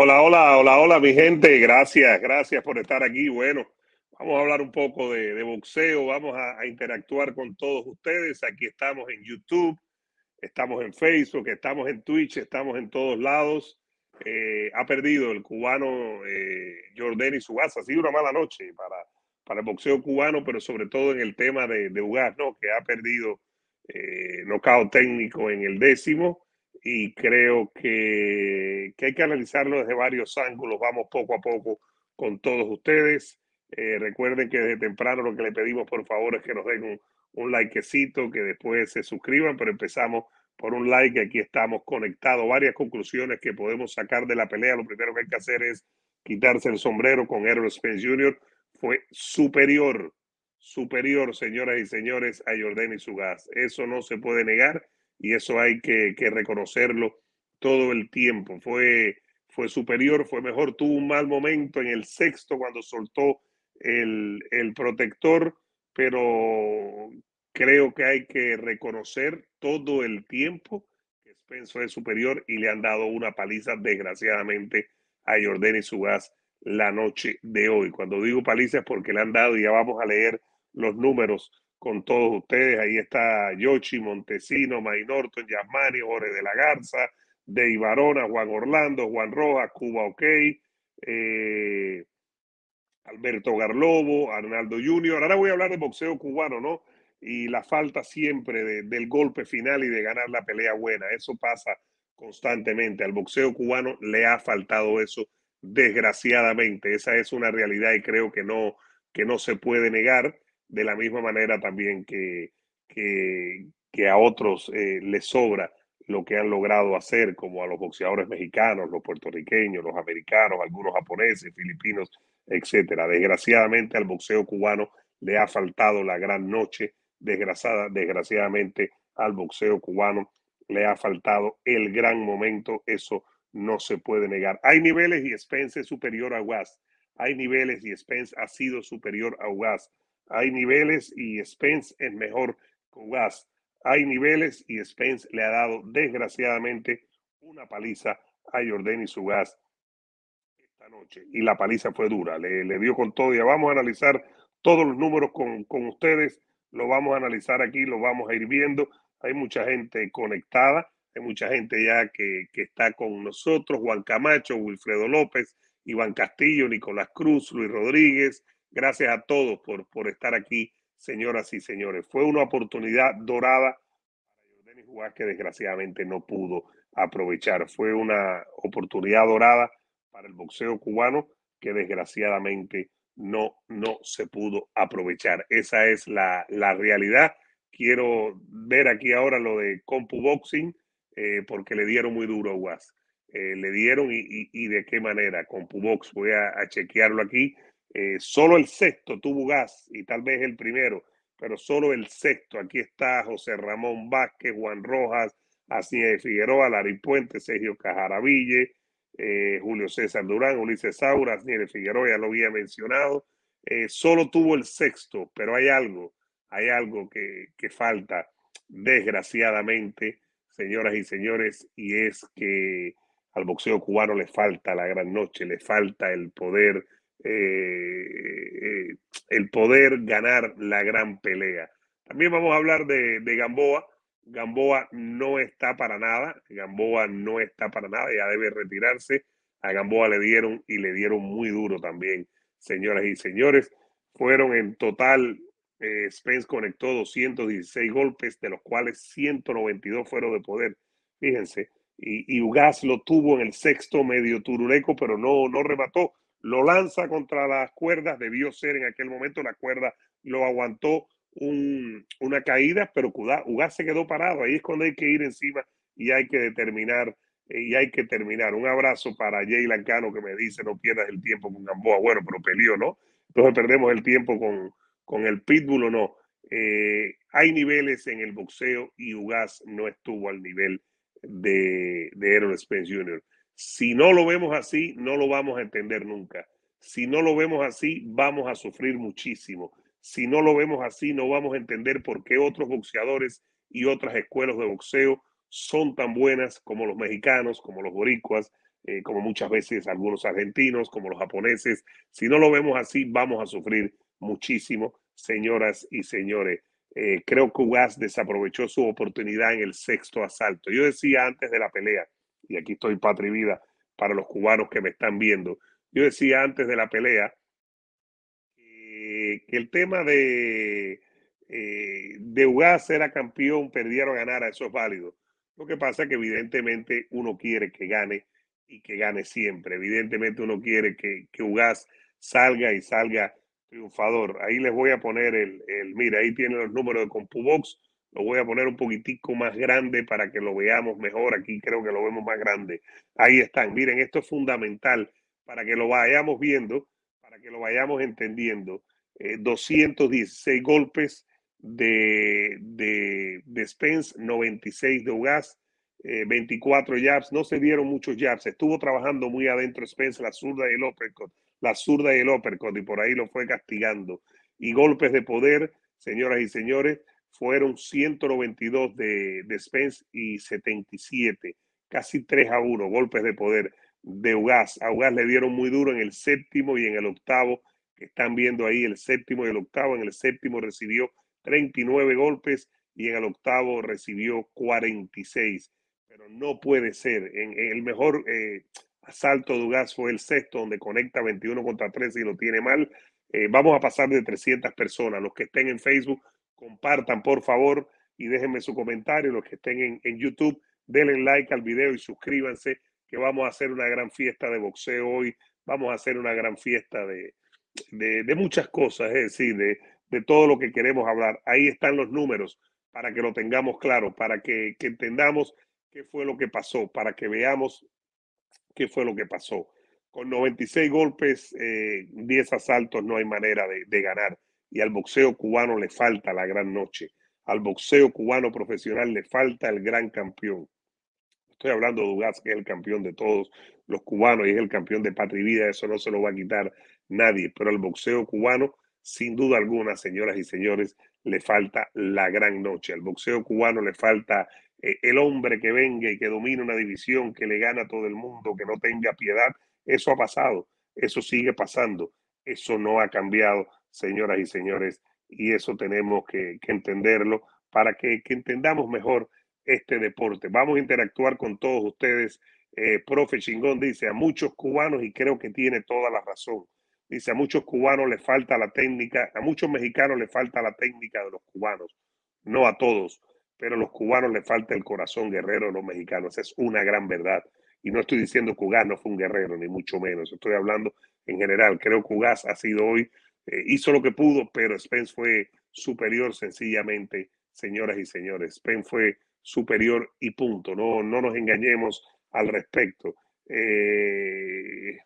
Hola, hola, hola, hola, mi gente. Gracias, gracias por estar aquí. Bueno, vamos a hablar un poco de, boxeo, vamos a, interactuar con todos ustedes. Aquí estamos en YouTube, estamos en Facebook, estamos en Twitch, estamos en todos lados. Eh, ha perdido el cubano eh, Jordani Subasa. Ha sido una mala noche para, para el boxeo cubano, pero sobre todo en el tema de, de Ugas, ¿no? que ha perdido eh, nocao técnico en el décimo y creo que, hay que analizarlo desde varios ángulos. Vamos poco a poco con todos ustedes. Eh, recuerden que desde temprano lo que le pedimos por favor es que nos den un, un likecito, que después se suscriban, pero empezamos por un like. Aquí estamos conectados. Varias conclusiones que podemos sacar de la pelea. Lo primero que hay que hacer es quitarse el sombrero con Errol Spence Jr. Fue superior, superior, señoras y señores, a Jordan y gas. Eso no se puede negar y eso hay que, reconocerlo todo el tiempo. Fue, fue superior, fue mejor, tuvo un mal momento en el sexto cuando soltó el, protector, pero creo que hay que reconocer todo el tiempo que Spencer es superior y le han dado una paliza desgraciadamente a Jordan y gas la noche de hoy. Cuando digo paliza es porque le han dado, y ya vamos a leer los números con todos ustedes. Ahí está Yoshi, Montesino, Mainorton, Yasmani, Jorge de la Garza, de Ibarona, Juan Orlando, Juan Rojas, Cuba OK, eh, Alberto Garlobo, Arnaldo Junior. Ahora voy a hablar de boxeo cubano, ¿no? Y la falta siempre del golpe final y de ganar la pelea buena. Eso pasa constantemente. Al boxeo cubano le ha faltado eso, desgraciadamente. Esa es una realidad y creo que no, que no se puede negar de la misma manera también que, que, a otros eh, les sobra lo que han logrado hacer, como a los boxeadores mexicanos, los puertorriqueños, los americanos, algunos japoneses, filipinos, etcétera. Desgraciadamente al boxeo cubano le ha faltado la gran noche, desgraciada, desgraciadamente al boxeo cubano le ha faltado el gran momento, eso no se puede negar. Hay niveles y Spence es superior a Was. Hay niveles y Spence ha sido superior a Was. Hay niveles y Spence es mejor que Gas. Hay niveles y Spence le ha dado desgraciadamente una paliza a Jordan y su gas esta noche. Y la paliza fue dura, le, le dio con todo. Ya vamos a analizar todos los números con, con ustedes. Lo vamos a analizar aquí, lo vamos a ir viendo. Hay mucha gente conectada, hay mucha gente ya que, que está con nosotros. Juan Camacho, Wilfredo López, Iván Castillo, Nicolás Cruz, Luis Rodríguez, Gracias a todos por, por estar aquí, señoras y señores. Fue una oportunidad dorada para Jordan Juárez que desgraciadamente no pudo aprovechar. Fue una oportunidad dorada para el boxeo cubano que desgraciadamente no, no se pudo aprovechar. Esa es la, la realidad. Quiero ver aquí ahora lo de Compu Boxing, eh, porque le dieron muy duro a Guas. Eh, le dieron y, y, de qué manera. Compu Box, voy a chequearlo aquí. Eh, solo el sexto tuvo gas y tal vez el primero, pero solo el sexto. Aquí está José Ramón Vázquez, Juan Rojas, Así Figueroa, Larry Puente, Sergio Cajaraville, eh, Julio César Durán, Ulises Saura, Así de Figueroa, ya lo había mencionado. Eh, solo tuvo el sexto, pero hay algo, hay algo que, que falta, desgraciadamente, señoras y señores, y es que al boxeo cubano le falta la gran noche, le falta el poder eh, el poder ganar la gran pelea. También vamos a hablar de, Gamboa. Gamboa no está para nada. Gamboa no está para nada. Ya debe retirarse. A Gamboa le dieron y le dieron muy duro también, señoras y señores. Fueron en total, eh, Spence conectó 216 golpes, de los cuales 192 fueron de poder. Fíjense. Y, y Ugas lo tuvo en el sexto medio turuleco, pero no, no remató lo lanza contra las cuerdas, debió ser en aquel momento, la cuerda lo aguantó una caída, pero Ugas se quedó parado, ahí es cuando hay que ir encima y hay que determinar, eh, y hay que terminar. Un abrazo para Jay Lancano que me dice no pierdas el tiempo con Gamboa, bueno, pero peleó, ¿no? Entonces perdemos el tiempo con, con el Pitbull o no. Eh, hay niveles en el boxeo y Ugas no estuvo al nivel de, de Errol Spence Jr. Si no lo vemos así, no lo vamos a entender nunca. Si no lo vemos así, vamos a sufrir muchísimo. Si no lo vemos así, no vamos a entender por qué otros boxeadores y otras escuelas de boxeo son tan buenas como los mexicanos, como los boricuas, eh, como muchas veces algunos argentinos, como los japoneses. Si no lo vemos así, vamos a sufrir muchísimo, señoras y señores. Eh, creo que Ugas desaprovechó su oportunidad en el sexto asalto. Yo decía antes de la pelea, y aquí estoy patria vida para los cubanos que me están viendo, yo decía antes de la pelea que el tema de, eh, de Ugas era campeón, perdieron a ganar, eso es válido. Lo que pasa es que evidentemente uno quiere que gane y que gane siempre. Evidentemente uno quiere que, que Ugas salga y salga triunfador. Ahí les voy a poner el, el mira, ahí tienen los números de CompuBox. Lo voy a poner un poquitico más grande para que lo veamos mejor. Aquí creo que lo vemos más grande. Ahí están. Miren, esto es fundamental para que lo vayamos viendo, para que lo vayamos entendiendo. 216 eh, golpes de, de, de Spence, 96 de Ugas, 24 eh, jabs, no se dieron muchos jabs, estuvo trabajando muy adentro Spence, la zurda y el uppercut, la zurda y el uppercut, y por ahí lo fue castigando. Y golpes de poder, señoras y señores, fueron 192 de, de Spence y 77, casi 3 a 1, golpes de poder de Ugas. A Ugas le dieron muy duro en el séptimo y en el octavo, que están viendo ahí el séptimo y el octavo. En el séptimo recibió 39 golpes y en el octavo recibió 46 pero no puede ser. En, el mejor eh, asalto de Ugas fue el sexto, donde conecta 21 contra 13 y lo tiene mal. Eh, vamos a pasar de 300 personas. Los que estén en Facebook, compartan por favor y déjenme su comentario. Los que estén en, YouTube, denle like al video y suscríbanse, que vamos a hacer una gran fiesta de boxeo hoy. Vamos a hacer una gran fiesta de, de, de muchas cosas, es decir, de, de todo lo que queremos hablar. Ahí están los números para que lo tengamos claro, para que, que entendamos qué fue lo que pasó, para que veamos qué fue lo que pasó. Con 96 golpes, 10 eh, asaltos, no hay manera de, ganar. Y al boxeo cubano le falta la gran noche. Al boxeo cubano profesional le falta el gran campeón. Estoy hablando de Ugas, que es el campeón de todos los cubanos y es el campeón de patria y vida. Eso no se lo va a quitar nadie. Pero al boxeo cubano, sin duda alguna, señoras y señores, le falta la gran noche. Al boxeo cubano le falta eh, el hombre que venga y que domine una división, que le gana a todo el mundo, que no tenga piedad, eso ha pasado, eso sigue pasando, eso no ha cambiado, señoras y señores, y eso tenemos que, entenderlo para que, entendamos mejor este deporte. Vamos a interactuar con todos ustedes. Eh, profe Chingón dice a muchos cubanos, y creo que tiene toda la razón, dice a muchos cubanos le falta la técnica, a muchos mexicanos le falta la técnica de los cubanos, no a todos pero a los cubanos le falta el corazón guerrero de los mexicanos. Es una gran verdad. Y no estoy diciendo que Ugas no fue un guerrero, ni mucho menos. Estoy hablando en general. Creo que Ugas ha sido hoy, eh, hizo lo que pudo, pero Spence fue superior sencillamente, señoras y señores. Spence fue superior y punto. No, no nos engañemos al respecto. Eh,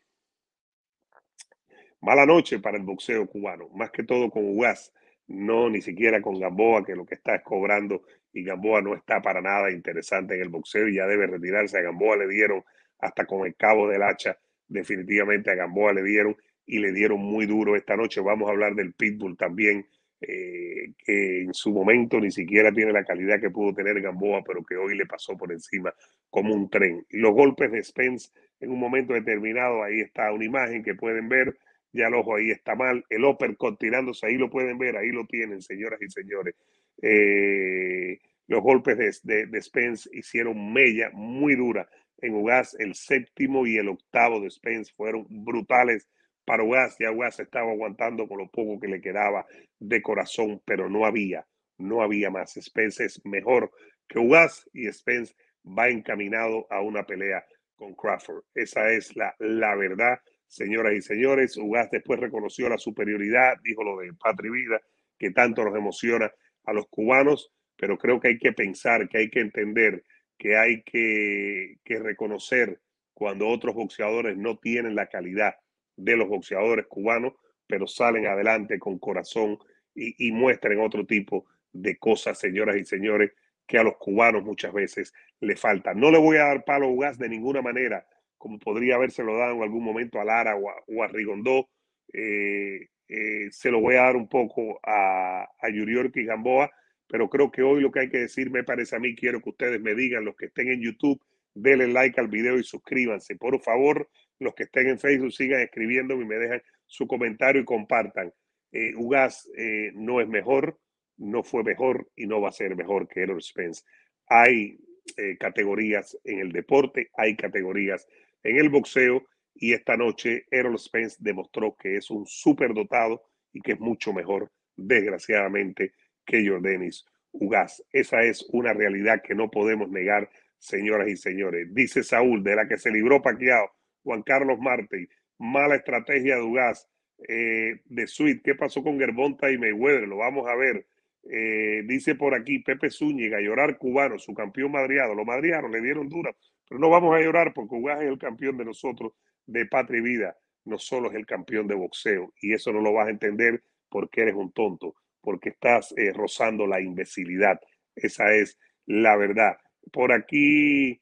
mala noche para el boxeo cubano, más que todo con Ugas no ni siquiera con Gamboa, que lo que está es cobrando y Gamboa no está para nada interesante en el boxeo y ya debe retirarse. A Gamboa le dieron hasta con el cabo del hacha, definitivamente a Gamboa le dieron y le dieron muy duro esta noche. Vamos a hablar del Pitbull también, eh, que en su momento ni siquiera tiene la calidad que pudo tener Gamboa, pero que hoy le pasó por encima como un tren. los golpes de Spence en un momento determinado, ahí está una imagen que pueden ver ya el ojo ahí está mal, el uppercut tirándose, ahí lo pueden ver, ahí lo tienen, señoras y señores. Eh, los golpes de, de, Spence hicieron mella muy dura en Ugas, el séptimo y el octavo de Spence fueron brutales para Ugas, ya Ugas estaba aguantando con lo poco que le quedaba de corazón, pero no había, no había más. Spence es mejor que Ugas y Spence va encaminado a una pelea con Crawford. Esa es la, la verdad Señoras y señores, Ugas después reconoció la superioridad, dijo lo de Patria Vida, que tanto nos emociona a los cubanos, pero creo que hay que pensar, que hay que entender, que hay que, reconocer cuando otros boxeadores no tienen la calidad de los boxeadores cubanos, pero salen adelante con corazón y, y muestran otro tipo de cosas, señoras y señores, que a los cubanos muchas veces le falta. No le voy a dar palo a Ugas de ninguna manera como podría habérselo dado en algún momento a Lara o a, Rigondó. Eh, eh, se lo voy a dar un poco a, a Yuriorki y Gamboa, pero creo que hoy lo que hay que decir, me parece a mí, quiero que ustedes me digan, los que estén en YouTube, denle like al video y suscríbanse. Por favor, los que estén en Facebook sigan escribiendo y me dejan su comentario y compartan. Eh, Ugas eh, no es mejor, no fue mejor y no va a ser mejor que Errol Spence. Hay eh, categorías en el deporte, hay categorías en el boxeo y esta noche Errol Spence demostró que es un dotado y que es mucho mejor, desgraciadamente, que Jordanis Ugas. Esa es una realidad que no podemos negar, señoras y señores. Dice Saúl, de la que se libró Paquiao, Juan Carlos Marte, mala estrategia de Ugas, eh, de Sweet. ¿Qué pasó con Gervonta y Mayweather? Lo vamos a ver. Eh, dice por aquí Pepe Zúñiga, llorar cubano, su campeón madriado. Lo madriaron, le dieron dura, pero no vamos a llorar porque Ugas es el campeón de nosotros de patria y vida. No solo es el campeón de boxeo y eso no lo vas a entender porque eres un tonto, porque estás eh, rozando la imbecilidad. Esa es la verdad. Por aquí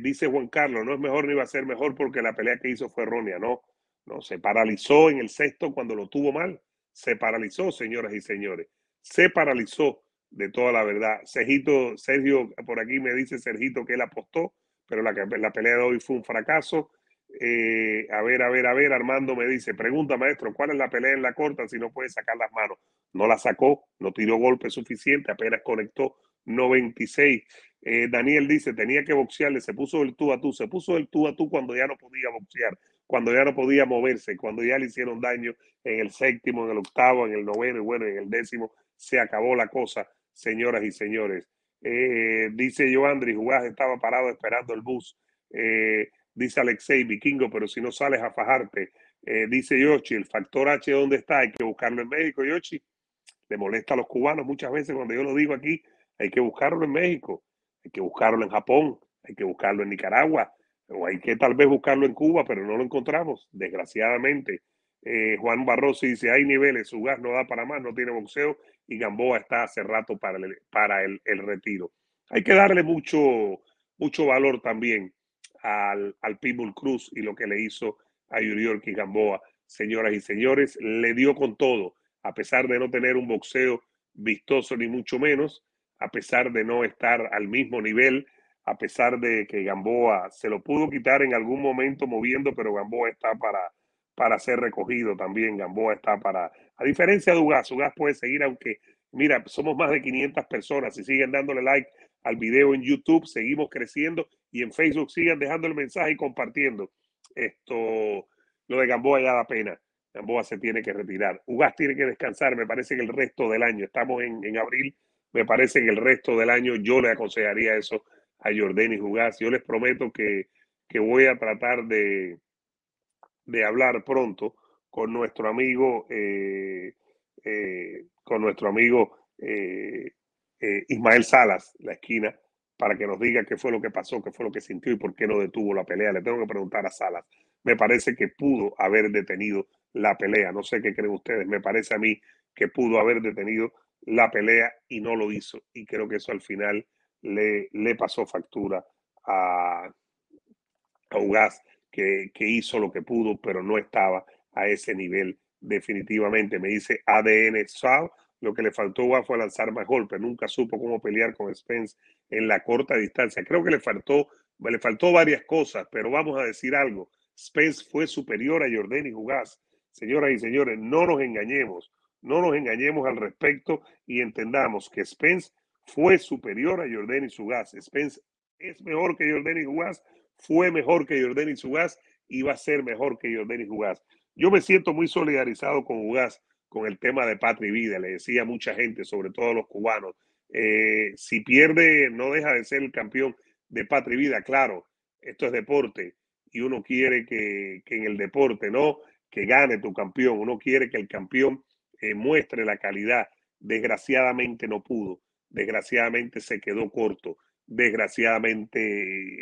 dice Juan Carlos, no es mejor ni va a ser mejor porque la pelea que hizo fue errónea, no no, se paralizó en el sexto cuando lo tuvo mal. Se paralizó, señoras y señores. Se paralizó de toda la verdad. Sergito, Sergio, por aquí me dice Sergito que él apostó, pero la, la pelea de hoy fue un fracaso. Eh, a ver, a ver, a ver, Armando me dice, pregunta maestro, ¿cuál es la pelea en la corta si no puede sacar las manos? No la sacó, no tiró golpe suficiente, apenas conectó 96. Eh, Daniel dice, tenía que boxearle, se puso el tú a tú, se puso el tú a tú cuando ya no podía boxear cuando ya no podía moverse, cuando ya le hicieron daño en el séptimo, en el octavo, en el noveno y bueno, en el décimo, se acabó la cosa, señoras y señores. Eh, dice Joandri, Jugás estaba parado esperando el bus. Eh, dice Alexei Vikingo, pero si no sales a fajarte. Dice Yoshi, el factor H, ¿dónde está? Hay que buscarlo en México, Yoshi. Le molesta a los cubanos muchas veces cuando yo lo digo aquí. Hay que buscarlo en México, hay que buscarlo en Japón, hay que buscarlo en Nicaragua, o hay que tal vez buscarlo en Cuba, pero no lo encontramos, desgraciadamente. Eh, Juan Barroso dice, hay niveles, su gas no da para más, no tiene boxeo y Gamboa está hace rato para el, para el, retiro. Hay que darle mucho, mucho valor también al, al Pitbull Cruz y lo que le hizo a Yuriorki Gamboa. Señoras y señores, le dio con todo, a pesar de no tener un boxeo vistoso ni mucho menos, a pesar de no estar al mismo nivel, a pesar de que Gamboa se lo pudo quitar en algún momento moviendo, pero Gamboa está para, para ser recogido también. Gamboa está para, a diferencia de Ugas, Ugas puede seguir, aunque, mira, somos más de 500 personas. Si siguen dándole like al video en YouTube, seguimos creciendo y en Facebook sigan dejando el mensaje y compartiendo. Esto, lo de Gamboa ya da pena. Gamboa se tiene que retirar. Ugas tiene que descansar, me parece que el resto del año, estamos en, en abril, me parece que el resto del año yo le aconsejaría eso a Jordani Jugás. Yo les prometo que, voy a tratar de, de, hablar pronto con nuestro amigo, eh, eh, con nuestro amigo eh, Ismael Salas, la esquina, para que nos diga qué fue lo que pasó, qué fue lo que sintió y por qué no detuvo la pelea. Le tengo que preguntar a Salas. Me parece que pudo haber detenido la pelea. No sé qué creen ustedes. Me parece a mí que pudo haber detenido la pelea y no lo hizo. Y creo que eso al final le, le pasó factura a, a Ugas, que, que hizo lo que pudo, pero no estaba a ese nivel definitivamente. Me dice ADN Sao, lo que le faltó fue lanzar más golpes. Nunca supo cómo pelear con Spence en la corta distancia. Creo que le faltó, le faltó varias cosas, pero vamos a decir algo. Spence fue superior a Jordan y Jugás. Señoras y señores, no nos engañemos, no nos engañemos al respecto y entendamos que Spence fue superior a Jordan y. Spence es mejor que Jordan y Sugas, fue mejor que Jordan y Sugas y va a ser mejor que Jordan y Sugas. Yo me siento muy solidarizado con Ugas con el tema de patria y vida. Le decía a mucha gente, sobre todo los cubanos, eh, si pierde, no deja de ser el campeón de patria y vida. Claro, esto es deporte y uno quiere que, en el deporte, ¿no? Que gane tu campeón. Uno quiere que el campeón muestre la calidad. Desgraciadamente no pudo desgraciadamente se quedó corto, desgraciadamente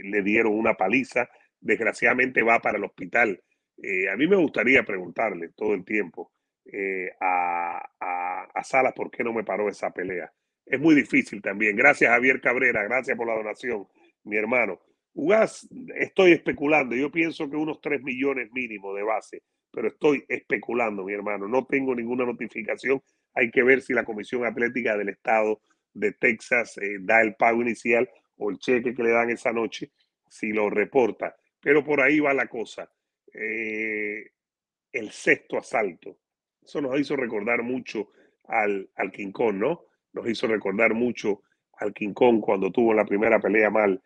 le dieron una paliza, desgraciadamente va para el hospital. Eh, a mí me gustaría preguntarle todo el tiempo eh, a, a, Salas por qué no me paró esa pelea. Es muy difícil también. Gracias Javier Cabrera, gracias por la donación, mi hermano. Ugas, estoy especulando, yo pienso que unos 3 millones mínimo de base, pero estoy especulando, mi hermano. No tengo ninguna notificación. Hay que ver si la Comisión Atlética del Estado de Texas eh, da el pago inicial o el cheque que le dan esa noche. si lo reporta. Pero por ahí va la cosa. Eh, el sexto asalto. Eso nos hizo recordar mucho al, al King Kong, ¿no? Nos hizo recordar mucho al King Kong cuando tuvo la primera pelea mal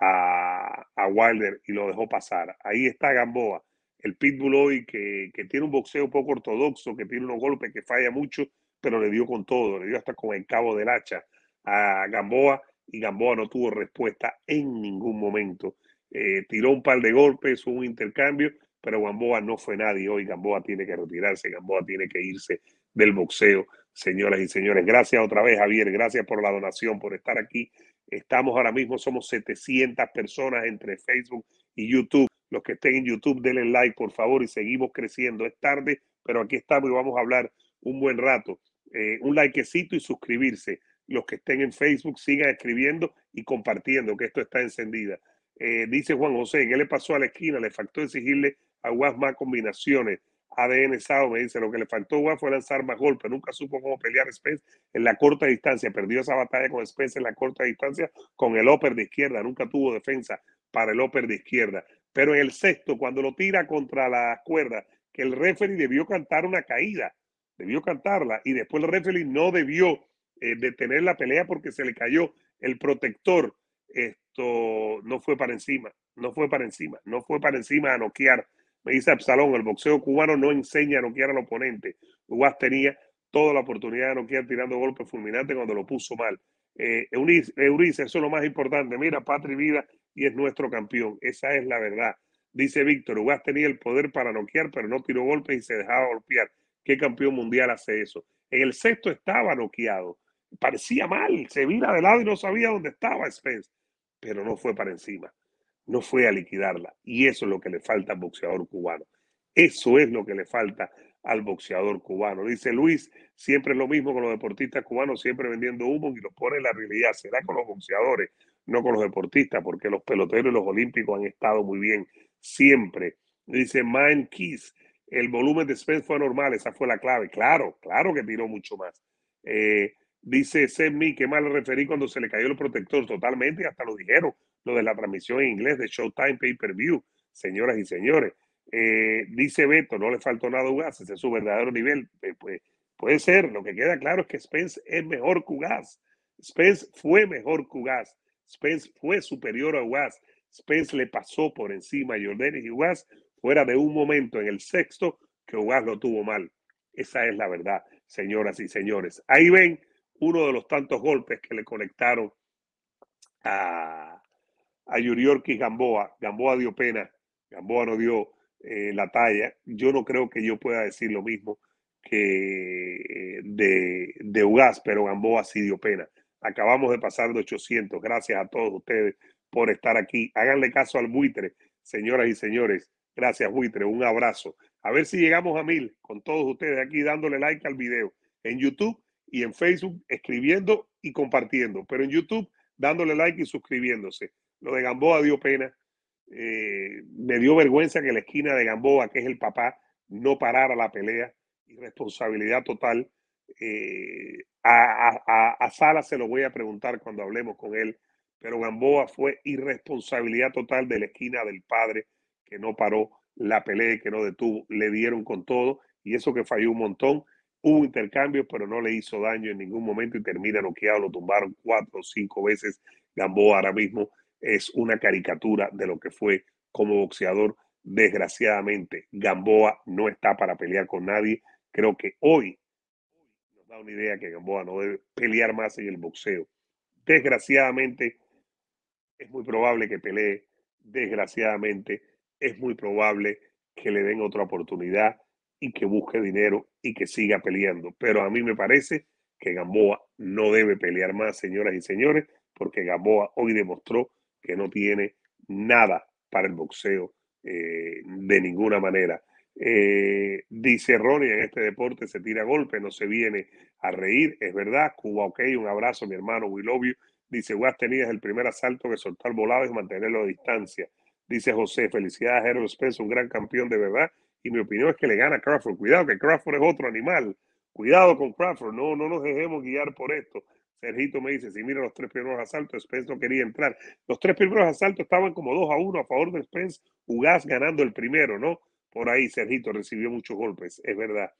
a, a Wilder y lo dejó pasar. Ahí está Gamboa, el pitbull hoy que, que, tiene un boxeo poco ortodoxo, que tiene unos golpes que falla mucho, pero le dio con todo, le dio hasta con el cabo del hacha a Gamboa y Gamboa no tuvo respuesta en ningún momento. Eh, tiró un par de golpes, un intercambio, pero Gamboa no fue nadie hoy. Gamboa tiene que retirarse, Gamboa tiene que irse del boxeo, señoras y señores. Gracias otra vez, Javier. Gracias por la donación, por estar aquí. Estamos ahora mismo, somos 700 personas entre Facebook y YouTube. Los que estén en YouTube, denle like, por favor, y seguimos creciendo. Es tarde, pero aquí estamos y vamos a hablar un buen rato. Eh, un likecito y suscribirse. Los que estén en Facebook, sigan escribiendo y compartiendo, que esto está encendida. Eh, dice Juan José, ¿qué le pasó a la esquina? Le faltó exigirle a Guas más combinaciones. ADN Sao me dice, lo que le faltó a Guas fue lanzar más golpes. Nunca supo cómo pelear Spence en la corta distancia. Perdió esa batalla con Spence en la corta distancia con el upper de izquierda. Nunca tuvo defensa para el upper de izquierda. Pero en el sexto, cuando lo tira contra la cuerda, que el referee debió cantar una caída, debió cantarla, y después el referee no debió eh, detener la pelea porque se le cayó el protector. Esto no fue para encima, no fue para encima, no fue para encima a noquear me dice Absalón, el boxeo cubano no enseña a noquear al oponente. Ugas tenía toda la oportunidad de noquear tirando golpes fulminantes cuando lo puso mal. Eh, Eurice, eso es lo más importante. Mira, patria y vida, y es nuestro campeón. Esa es la verdad. Dice Víctor, Ugas tenía el poder para noquear, pero no tiró golpes y se dejaba golpear. ¿Qué campeón mundial hace eso? En el sexto estaba noqueado. Parecía mal, se vira de lado y no sabía dónde estaba Spence, pero no fue para encima no fue a liquidarla. Y eso es lo que le falta al boxeador cubano. Eso es lo que le falta al boxeador cubano. Dice Luis, siempre es lo mismo con los deportistas cubanos, siempre vendiendo humo y lo pone en la realidad. Será con los boxeadores, no con los deportistas, porque los peloteros y los olímpicos han estado muy bien siempre. Dice Mind Kiss, el volumen de Spence fue normal, esa fue la clave. Claro, claro que tiró mucho más. Eh, dice Semi, que mal le referí cuando se le cayó el protector, totalmente, hasta lo dijeron lo de la transmisión en inglés de Showtime Pay Per View, señoras y señores. Eh, dice Beto, no le faltó nada a Ugas, ese es su verdadero nivel. Eh, pues, puede ser, lo que queda claro es que Spence es mejor que Ugas. Spence fue mejor que Ugas. Spence fue superior a Ugas. Spence le pasó por encima a Jordan y Ugas fuera de un momento en el sexto que Ugas lo tuvo mal. Esa es la verdad, señoras y señores. Ahí ven uno de los tantos golpes que le conectaron a, a Yuriorki Gamboa. Gamboa dio pena, Gamboa no dio eh, la talla. Yo no creo que yo pueda decir lo mismo que de, de Ugas, pero Gamboa sí dio pena. Acabamos de pasar de 800. Gracias a todos ustedes por estar aquí. Háganle caso al buitre, señoras y señores. Gracias, buitre. Un abrazo. A ver si llegamos a mil con todos ustedes aquí dándole like al video en YouTube y en Facebook, escribiendo y compartiendo. Pero en YouTube, dándole like y suscribiéndose. Lo de Gamboa dio pena. Eh, me dio vergüenza que la esquina de Gamboa, que es el papá, no parara la pelea. Irresponsabilidad total. Eh, a, a, a, Sala se lo voy a preguntar cuando hablemos con él, pero Gamboa fue irresponsabilidad total de la esquina del padre que no paró la pelea que no detuvo. Le dieron con todo y eso que falló un montón. Hubo intercambios, pero no le hizo daño en ningún momento y termina noqueado. Lo tumbaron cuatro o cinco veces. Gamboa ahora mismo es una caricatura de lo que fue como boxeador. Desgraciadamente, Gamboa no está para pelear con nadie. Creo que hoy da una idea que Gamboa no debe pelear más en el boxeo. Desgraciadamente, es muy probable que pelee. Desgraciadamente, es muy probable que le den otra oportunidad y que busque dinero y que siga peleando. Pero a mí me parece que Gamboa no debe pelear más, señoras y señores, porque Gamboa hoy demostró que no tiene nada para el boxeo eh, de ninguna manera. Eh, dice Ronnie, en este deporte se tira golpe, no se viene a reír, es verdad. Cuba, ok, un abrazo, mi hermano, we love. Dice, Guas tenías el primer asalto que soltar volado y mantenerlo a distancia. Dice José, felicidades a Spence, un gran campeón de verdad. Y mi opinión es que le gana Crawford. Cuidado que Crawford es otro animal. Cuidado con Crawford, no, no nos dejemos guiar por esto. Sergito me dice, si mira los tres primeros asaltos, Spence no quería entrar. Los tres primeros asaltos estaban como 2 a 1 a favor de Spence, Ugas ganando el primero, ¿no? Por ahí Sergito recibió muchos golpes, es verdad.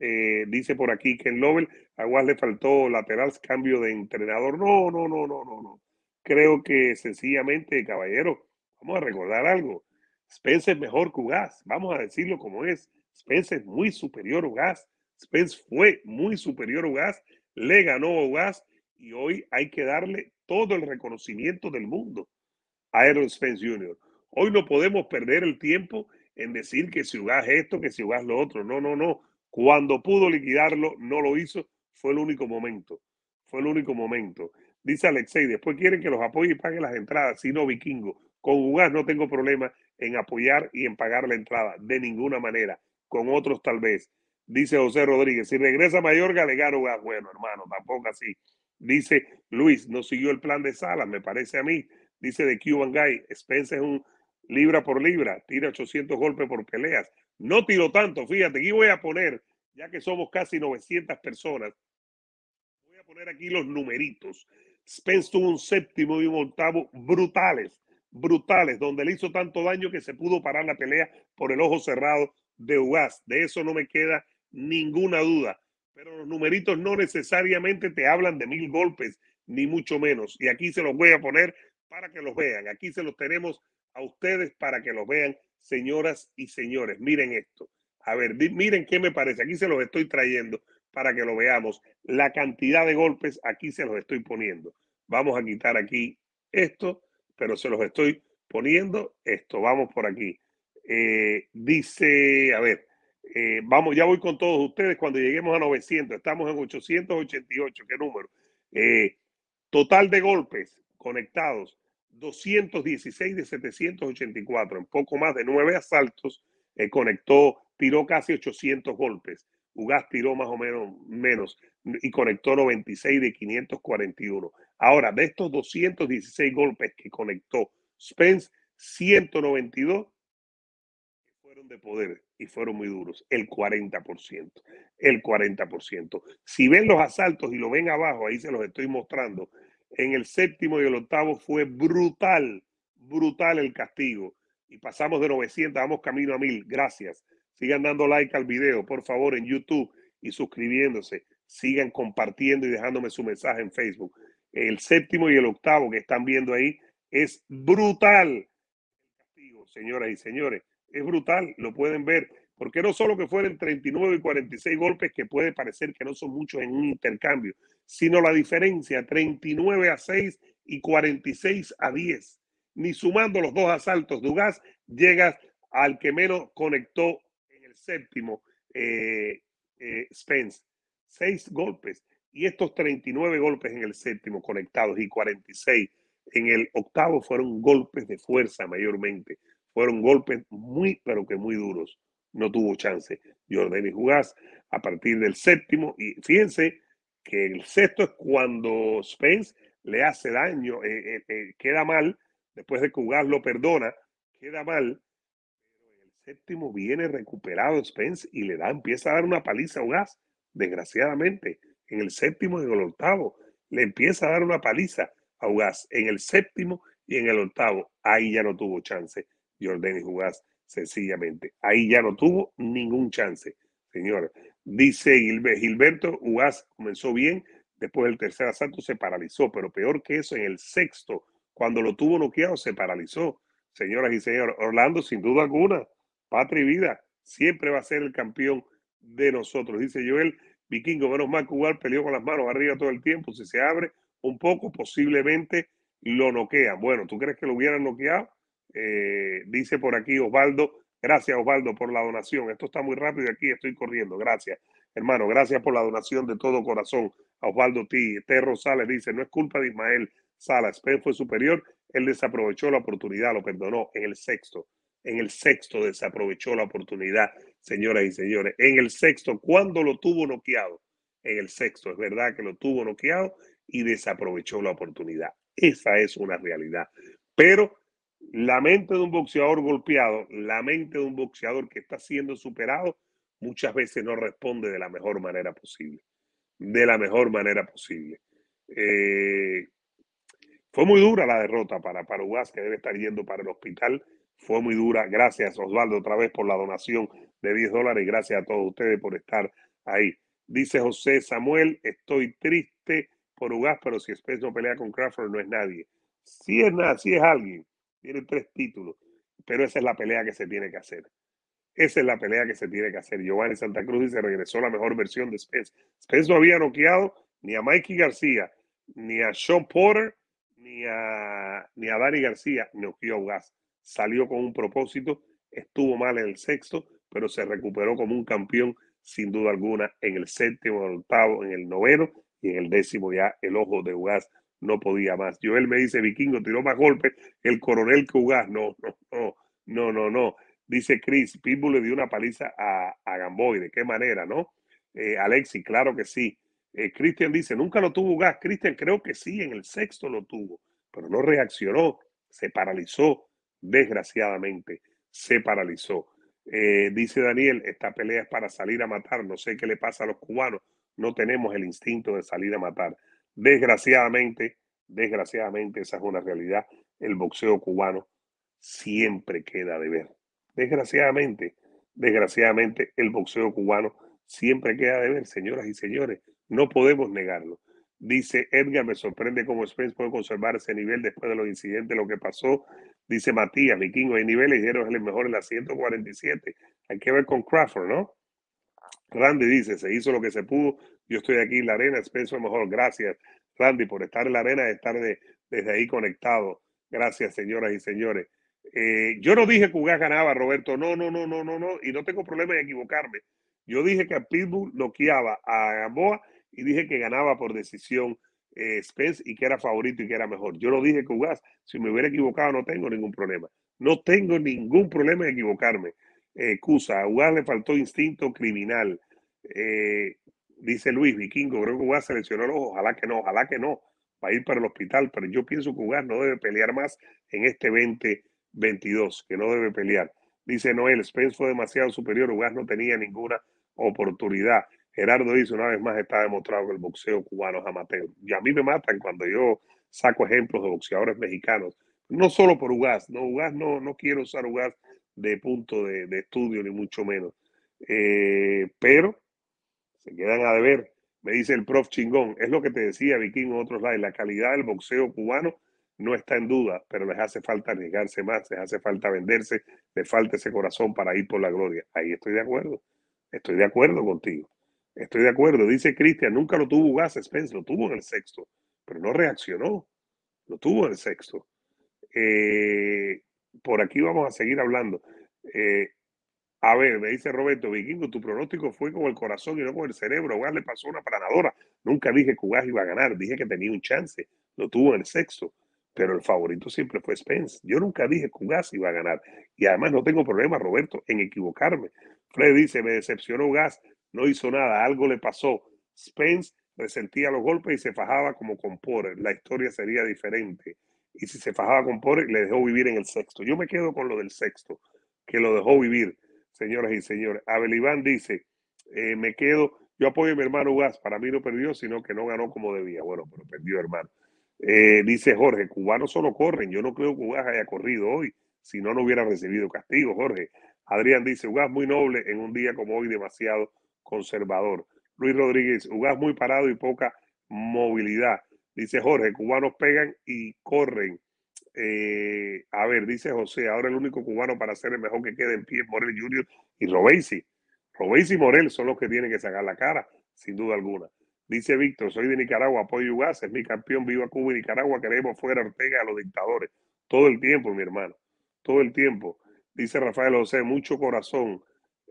Eh, dice por aquí que en Nobel a Ugas le faltó lateral cambio de entrenador. No, no, no, no, no, no. Creo que sencillamente, caballero, vamos a recordar algo. Spence es mejor que Ugas, vamos a decirlo como es. Spence es muy superior a Ugas. Spence fue muy superior a Ugas, le ganó a Ugas y hoy hay que darle todo el reconocimiento del mundo a Aaron Spence Jr. Hoy no podemos perder el tiempo en decir que si Ugas esto, que si Ugas lo otro. No, no, no. Cuando pudo liquidarlo, no lo hizo. Fue el único momento. Fue el único momento. Dice Alexei, después quieren que los apoye y paguen las entradas. Si no, vikingo. Con Ugas no tengo problema en apoyar y en pagar la entrada. De ninguna manera. Con otros tal vez. Dice José Rodríguez, si regresa a Mayorga, le gano Ugas. Bueno, hermano, tampoco así. Dice Luis, no siguió el plan de Salas, me parece a mí. Dice de Cuban Guy, Spence es un libra por libra, tira 800 golpes por peleas. No tiro tanto, fíjate, aquí voy a poner, ya que somos casi 900 personas, voy a poner aquí los numeritos. Spence tuvo un séptimo y un octavo brutales, brutales, donde le hizo tanto daño que se pudo parar la pelea por el ojo cerrado de Ugas. De eso no me queda ninguna duda pero los numeritos no necesariamente te hablan de mil golpes, ni mucho menos. Y aquí se los voy a poner para que los vean. Aquí se los tenemos a ustedes para que los vean, señoras y señores. Miren esto. A ver, miren qué me parece. Aquí se los estoy trayendo para que lo veamos. La cantidad de golpes aquí se los estoy poniendo. Vamos a quitar aquí esto, pero se los estoy poniendo esto. Vamos por aquí. Eh, dice, a ver, eh, vamos, ya voy con todos ustedes cuando lleguemos a 900. Estamos en 888, ¿qué número? Eh, total de golpes conectados, 216 de 784. En poco más de nueve asaltos eh, conectó, tiró casi 800 golpes. Ugas tiró más o menos menos y conectó 96 de 541. Ahora, de estos 216 golpes que conectó Spence, 192 de poder y fueron muy duros, el 40%, el 40%. Si ven los asaltos y lo ven abajo, ahí se los estoy mostrando, en el séptimo y el octavo fue brutal, brutal el castigo. Y pasamos de 900, vamos camino a 1000. Gracias. Sigan dando like al video, por favor, en YouTube y suscribiéndose. Sigan compartiendo y dejándome su mensaje en Facebook. El séptimo y el octavo que están viendo ahí es brutal señoras y señores es brutal, lo pueden ver, porque no solo que fueron 39 y 46 golpes, que puede parecer que no son muchos en un intercambio, sino la diferencia 39 a 6 y 46 a 10. Ni sumando los dos asaltos de Ugas, llegas al que menos conectó en el séptimo, eh, eh, Spence. Seis golpes. Y estos 39 golpes en el séptimo conectados y 46 en el octavo fueron golpes de fuerza mayormente. Fueron golpes muy, pero que muy duros. No tuvo chance Jordan y Jugás a partir del séptimo. Y fíjense que el sexto es cuando Spence le hace daño, eh, eh, eh, queda mal, después de que Jugás lo perdona, queda mal. Pero el séptimo viene recuperado Spence y le da, empieza a dar una paliza a Jugás, desgraciadamente. En el séptimo y en el octavo le empieza a dar una paliza a Jugás. En el séptimo y en el octavo, ahí ya no tuvo chance Jordan y Jugás sencillamente. Ahí ya no tuvo ningún chance, señor. Dice Gilberto, Ugaz comenzó bien, después del tercer asalto se paralizó, pero peor que eso, en el sexto, cuando lo tuvo noqueado, se paralizó. Señoras y señores, Orlando, sin duda alguna, patria y vida, siempre va a ser el campeón de nosotros. Dice Joel, Vikingo, menos mal que peleó con las manos arriba todo el tiempo. Si se abre un poco, posiblemente lo noquean. Bueno, ¿tú crees que lo hubieran noqueado? Eh, dice por aquí Osvaldo, gracias Osvaldo por la donación. Esto está muy rápido aquí, estoy corriendo. Gracias, hermano. Gracias por la donación de todo corazón. A Osvaldo T. T. Rosales dice, no es culpa de Ismael Salas. Spence fue superior. Él desaprovechó la oportunidad, lo perdonó en el sexto. En el sexto desaprovechó la oportunidad, señoras y señores. En el sexto, cuando lo tuvo noqueado. En el sexto, es verdad que lo tuvo noqueado y desaprovechó la oportunidad. Esa es una realidad. Pero la mente de un boxeador golpeado, la mente de un boxeador que está siendo superado, muchas veces no responde de la mejor manera posible. De la mejor manera posible. Eh, fue muy dura la derrota para, para Ugas, que debe estar yendo para el hospital. Fue muy dura. Gracias, Osvaldo, otra vez por la donación de 10 dólares gracias a todos ustedes por estar ahí. Dice José Samuel, estoy triste por Ugas, pero si Spence no pelea con Crawford, no es nadie. Si es nada, si es alguien. Tiene tres títulos, pero esa es la pelea que se tiene que hacer. Esa es la pelea que se tiene que hacer. Giovanni Santa Cruz dice, regresó la mejor versión de Spence. Spence no había noqueado ni a Mikey García, ni a Sean Porter, ni a, ni a Dani García. Noqueó a Ugas. Salió con un propósito, estuvo mal en el sexto, pero se recuperó como un campeón sin duda alguna en el séptimo, en el octavo, en el noveno y en el décimo ya el ojo de Ugas no podía más. Joel me dice, Vikingo tiró más golpes el coronel que Ugas. No, no, no, no, no, no. Dice Chris, Pitbull le dio una paliza a, Gamboy. ¿De qué manera, no? Eh, Alexi, claro que sí. Eh, Cristian dice, nunca lo tuvo Ugas. Cristian, creo que sí, en el sexto lo tuvo, pero no reaccionó, se paralizó, desgraciadamente, se paralizó. Eh, dice Daniel, esta pelea es para salir a matar. No sé qué le pasa a los cubanos. No tenemos el instinto de salir a matar. Desgraciadamente, desgraciadamente, esa es una realidad. El boxeo cubano siempre queda de ver. Desgraciadamente, desgraciadamente, el boxeo cubano siempre queda de ver, señoras y señores. No podemos negarlo. Dice Edgar, me sorprende cómo Spence puede conservar ese nivel después de los incidentes, lo que pasó. Dice Matías, Vikingo, hay niveles, y es el mejor en la 147. Hay que ver con Crawford, ¿no? Randy dice, se hizo lo que se pudo. Yo estoy aquí en la arena, Spence mejor. Gracias, Randy, por estar en la arena, estar de, desde ahí conectado. Gracias, señoras y señores. Eh, yo no dije que Ugas ganaba, Roberto. No, no, no, no, no, no. Y no tengo problema en equivocarme. Yo dije que a Pitbull noqueaba a Gamboa y dije que ganaba por decisión eh, Spence y que era favorito y que era mejor. Yo lo dije con Ugas. Si me hubiera equivocado, no tengo ningún problema. No tengo ningún problema en equivocarme. Eh, Cusa, a Ugas le faltó instinto criminal. Eh, dice Luis Vikingo, creo que Ugas seleccionó los Ojalá que no, ojalá que no. Va a ir para el hospital, pero yo pienso que Ugas no debe pelear más en este 2022, que no debe pelear. Dice Noel, Spence fue demasiado superior, Ugas no tenía ninguna oportunidad. Gerardo dice una vez más, está demostrado que el boxeo cubano es amateur. Y a mí me matan cuando yo saco ejemplos de boxeadores mexicanos. No solo por Ugas, no, Ugas no, no quiero usar Ugas de punto de, de estudio, ni mucho menos. Eh, pero se quedan a deber. Me dice el prof chingón, es lo que te decía Viking en otros lados, la calidad del boxeo cubano no está en duda, pero les hace falta arriesgarse más, les hace falta venderse, les falta ese corazón para ir por la gloria. Ahí estoy de acuerdo, estoy de acuerdo contigo. Estoy de acuerdo, dice Cristian, nunca lo tuvo Gas Spence, lo tuvo en el sexto, pero no reaccionó, lo tuvo en el sexto. Eh, por aquí vamos a seguir hablando. Eh, a ver, me dice Roberto Vikingo, tu pronóstico fue con el corazón y no con el cerebro. Ugas le pasó una planadora. Nunca dije que Ugas iba a ganar, dije que tenía un chance. Lo tuvo en el sexto, pero el favorito siempre fue Spence. Yo nunca dije que Ugas iba a ganar. Y además no tengo problema, Roberto, en equivocarme. Fred dice, me decepcionó Ugas no hizo nada, algo le pasó. Spence resentía los golpes y se fajaba como con Porter. La historia sería diferente. Y si se fajaba con Porter, le dejó vivir en el sexto. Yo me quedo con lo del sexto, que lo dejó vivir, señoras y señores. Abel Iván dice, eh, me quedo, yo apoyo a mi hermano Gas, para mí no perdió, sino que no ganó como debía. Bueno, pero perdió, hermano. Eh, dice Jorge, cubanos solo corren. Yo no creo que Ugas haya corrido hoy, si no, no hubiera recibido castigo, Jorge. Adrián dice, Ugas muy noble en un día como hoy, demasiado conservador. Luis Rodríguez, Ugas muy parado y poca movilidad. Dice Jorge, cubanos pegan y corren. Eh, a ver, dice José, ahora el único cubano para ser el mejor que quede en pie es Morel Jr. y Robesi. Robesi y Morel son los que tienen que sacar la cara, sin duda alguna. Dice Víctor, soy de Nicaragua, apoyo Ugas, es mi campeón, viva Cuba y Nicaragua, queremos fuera Ortega a los dictadores. Todo el tiempo, mi hermano, todo el tiempo. Dice Rafael José, mucho corazón.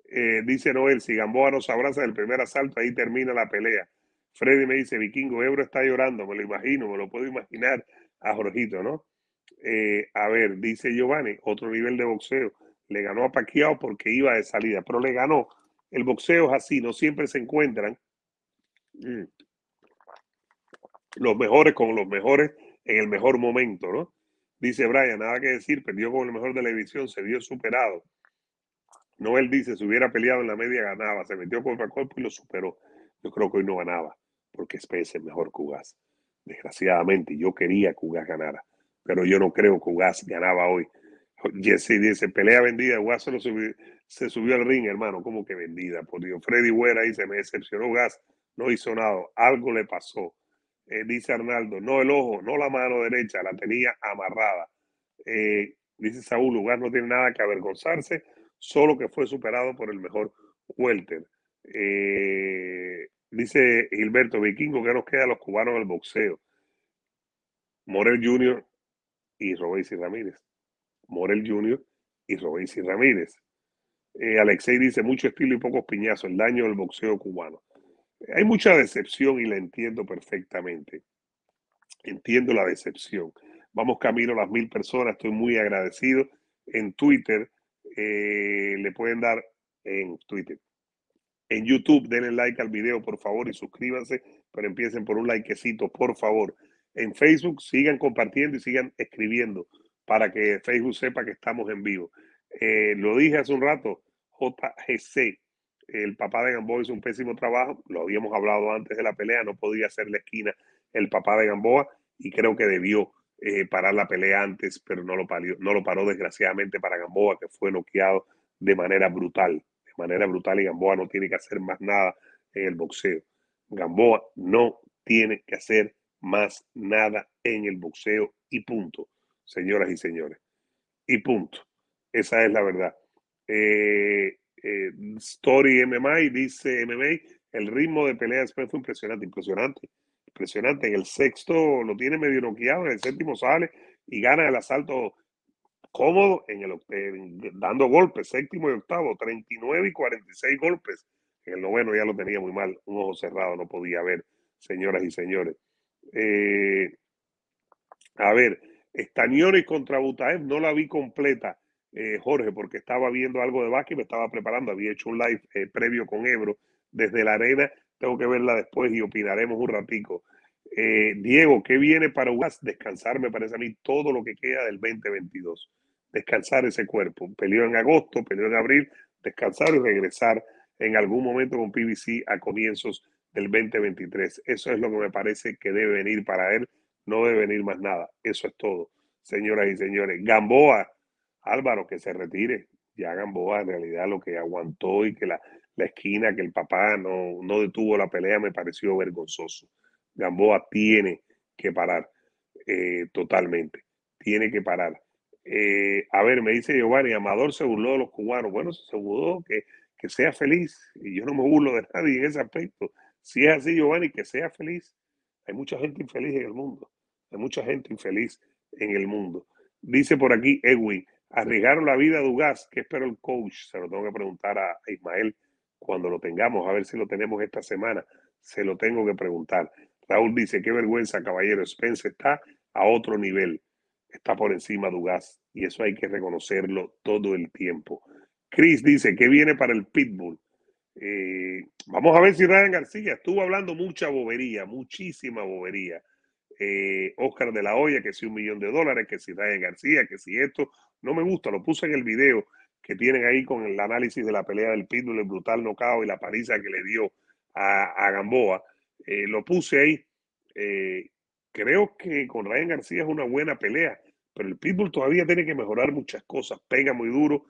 Eh, dice Noel, si Gamboa nos abraza del primer asalto, ahí termina la pelea. Freddy me dice, Vikingo, Ebro está llorando, me lo imagino, me lo puedo imaginar a Jorgito, ¿no? Eh, a ver, dice Giovanni, otro nivel de boxeo. Le ganó a Paquiao porque iba de salida, pero le ganó. El boxeo es así, no siempre se encuentran mm, los mejores con los mejores en el mejor momento, ¿no? Dice Brian, nada que decir, perdió con el mejor de la división, se vio superado. Noel dice, si hubiera peleado en la media ganaba, se metió contra cuerpo y lo superó. Yo creo que hoy no ganaba, porque Spence es mejor que Ugas. desgraciadamente, yo quería que Ugas ganara, pero yo no creo que Ugas ganaba hoy. Jesse dice, pelea vendida, Ugas se, subió, al ring, hermano, como que vendida, por Dios. Freddy Huera dice, me decepcionó Gas, no hizo nada, algo le pasó. Eh, dice Arnaldo, no el ojo, no la mano derecha, la tenía amarrada. Eh, dice Saúl, Ugas no tiene nada que avergonzarse, solo que fue superado por el mejor welter. Eh, dice Gilberto Vikingo que nos queda a los cubanos del boxeo. Morel Jr. y Robesi Ramírez. Morel Jr. y Robesi Ramírez. Eh, Alexei dice mucho estilo y pocos piñazos, el daño del boxeo cubano. Hay mucha decepción y la entiendo perfectamente. Entiendo la decepción. Vamos camino a las mil personas, estoy muy agradecido. En Twitter, eh, le pueden dar en Twitter. En YouTube, denle like al video, por favor, y suscríbanse, pero empiecen por un likecito, por favor. En Facebook, sigan compartiendo y sigan escribiendo para que Facebook sepa que estamos en vivo. Eh, lo dije hace un rato, JGC, el papá de Gamboa hizo un pésimo trabajo, lo habíamos hablado antes de la pelea, no podía hacer la esquina el papá de Gamboa y creo que debió eh, parar la pelea antes, pero no lo, parió, no lo paró desgraciadamente para Gamboa, que fue noqueado de manera brutal, de manera brutal y Gamboa no tiene que hacer más nada en el boxeo. Gamboa no tiene que hacer más nada en el boxeo y punto, señoras y señores. Y punto. Esa es la verdad. Eh, eh, Story MMA dice MMA, el ritmo de pelea después fue impresionante, impresionante, impresionante. En el sexto lo tiene medio noqueado, en el séptimo sale y gana el asalto cómodo en el dando golpes, séptimo y octavo, 39 y 46 golpes. En el noveno ya lo tenía muy mal, un ojo cerrado, no podía ver, señoras y señores. Eh, a ver, Estaniori contra Butaev no la vi completa eh, Jorge, porque estaba viendo algo de básquet, me estaba preparando, había hecho un live eh, previo con Ebro desde la arena, tengo que verla después y opinaremos un ratico. Diego, ¿qué viene para UAS? Descansar, me parece a mí, todo lo que queda del 2022. Descansar ese cuerpo. Peleó en agosto, peleó en abril, descansar y regresar en algún momento con PBC a comienzos del 2023. Eso es lo que me parece que debe venir para él. No debe venir más nada. Eso es todo, señoras y señores. Gamboa Álvaro, que se retire. Ya Gamboa en realidad lo que aguantó y que la, esquina, que el papá no, no detuvo la pelea, me pareció vergonzoso. Gamboa tiene que parar eh, totalmente. Tiene que parar. Eh, a ver, me dice Giovanni, Amador se burló de los cubanos. Bueno, se burló, que, que sea feliz. Y yo no me burlo de nadie en ese aspecto. Si es así, Giovanni, que sea feliz. Hay mucha gente infeliz en el mundo. Hay mucha gente infeliz en el mundo. Dice por aquí Edwin, arriesgaron la vida de Ugas, que espero el coach, se lo tengo que preguntar a Ismael cuando lo tengamos, a ver si lo tenemos esta semana, se lo tengo que preguntar. Raúl dice, qué vergüenza, caballero, Spence está a otro nivel, está por encima de Ugas, y eso hay que reconocerlo todo el tiempo. Chris dice, ¿qué viene para el Pitbull? Eh, vamos a ver si Ryan García estuvo hablando mucha bobería, muchísima bobería. Eh, Oscar de la Hoya, que si un millón de dólares, que si Ryan García, que si esto, no me gusta, lo puse en el video que tienen ahí con el análisis de la pelea del Pitbull, el brutal nocao y la paliza que le dio a, Gamboa. Eh, lo puse ahí. Eh, creo que con Ryan García es una buena pelea, pero el Pitbull todavía tiene que mejorar muchas cosas. Pega muy duro,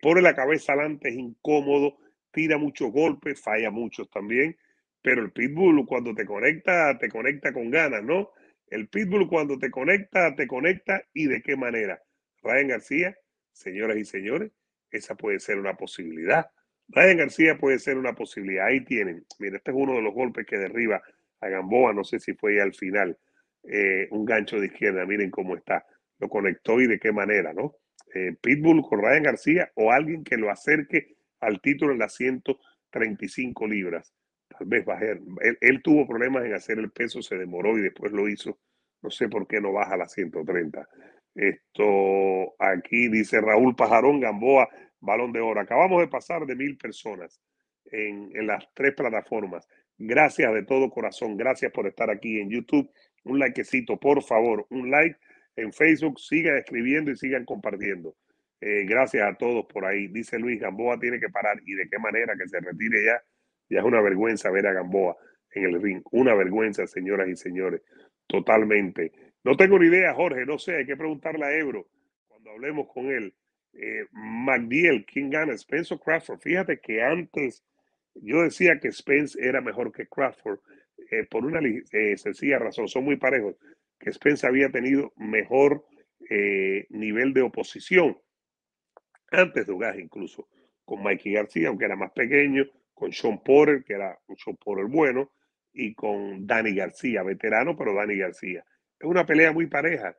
pone la cabeza adelante, es incómodo, tira muchos golpes, falla muchos también. Pero el Pitbull cuando te conecta, te conecta con ganas, ¿no? El Pitbull cuando te conecta, te conecta y de qué manera. Ryan García, señoras y señores, esa puede ser una posibilidad. Ryan García puede ser una posibilidad. Ahí tienen. Mira, este es uno de los golpes que derriba a Gamboa. No sé si fue al final eh, un gancho de izquierda. Miren cómo está. Lo conectó y de qué manera, ¿no? Eh, Pitbull con Ryan García o alguien que lo acerque al título en las 135 libras. Tal vez bajar. Él, tuvo problemas en hacer el peso, se demoró y después lo hizo. No sé por qué no baja a las 130. Esto aquí dice Raúl Pajarón Gamboa, balón de oro. Acabamos de pasar de mil personas en, las tres plataformas. Gracias de todo corazón. Gracias por estar aquí en YouTube. Un likecito, por favor, un like en Facebook. Sigan escribiendo y sigan compartiendo. Eh, gracias a todos por ahí. Dice Luis, Gamboa tiene que parar. ¿Y de qué manera que se retire ya? Ya es una vergüenza ver a Gamboa en el ring. Una vergüenza, señoras y señores. totalmente. No tengo ni idea, Jorge, no sé, hay que preguntarle a Ebro cuando hablemos con él. Eh, McDill, ¿quién gana? Spence o Crawford. Fíjate que antes yo decía que Spence era mejor que Crawford eh, por una eh, sencilla razón, son muy parejos, que Spence había tenido mejor nivel de oposición antes de Ugas incluso, con Mikey García, aunque era más pequeño, con Sean Porter, que era un Sean Porter bueno, y con Danny García, veterano, pero Danny García. Es una pelea muy pareja,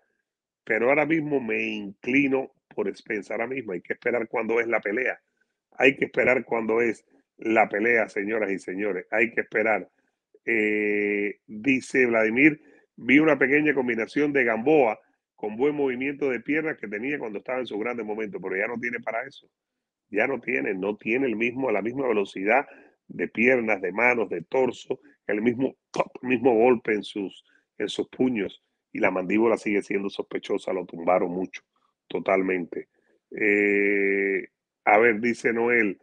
pero ahora mismo me inclino por Spence. Ahora mismo hay que esperar cuando es la pelea. Hay que esperar cuando es la pelea, señoras y señores. Hay que esperar. Eh, dice Vladimir, vi una pequeña combinación de Gamboa con buen movimiento de piernas que tenía cuando estaba en su grande momento, pero ya no tiene para eso. Ya no tiene, no tiene el mismo, la misma velocidad de piernas, de manos, de torso, el mismo, mismo golpe en sus, en sus puños y la mandíbula sigue siendo sospechosa, lo tumbaron mucho, totalmente. Eh, a ver, dice Noel,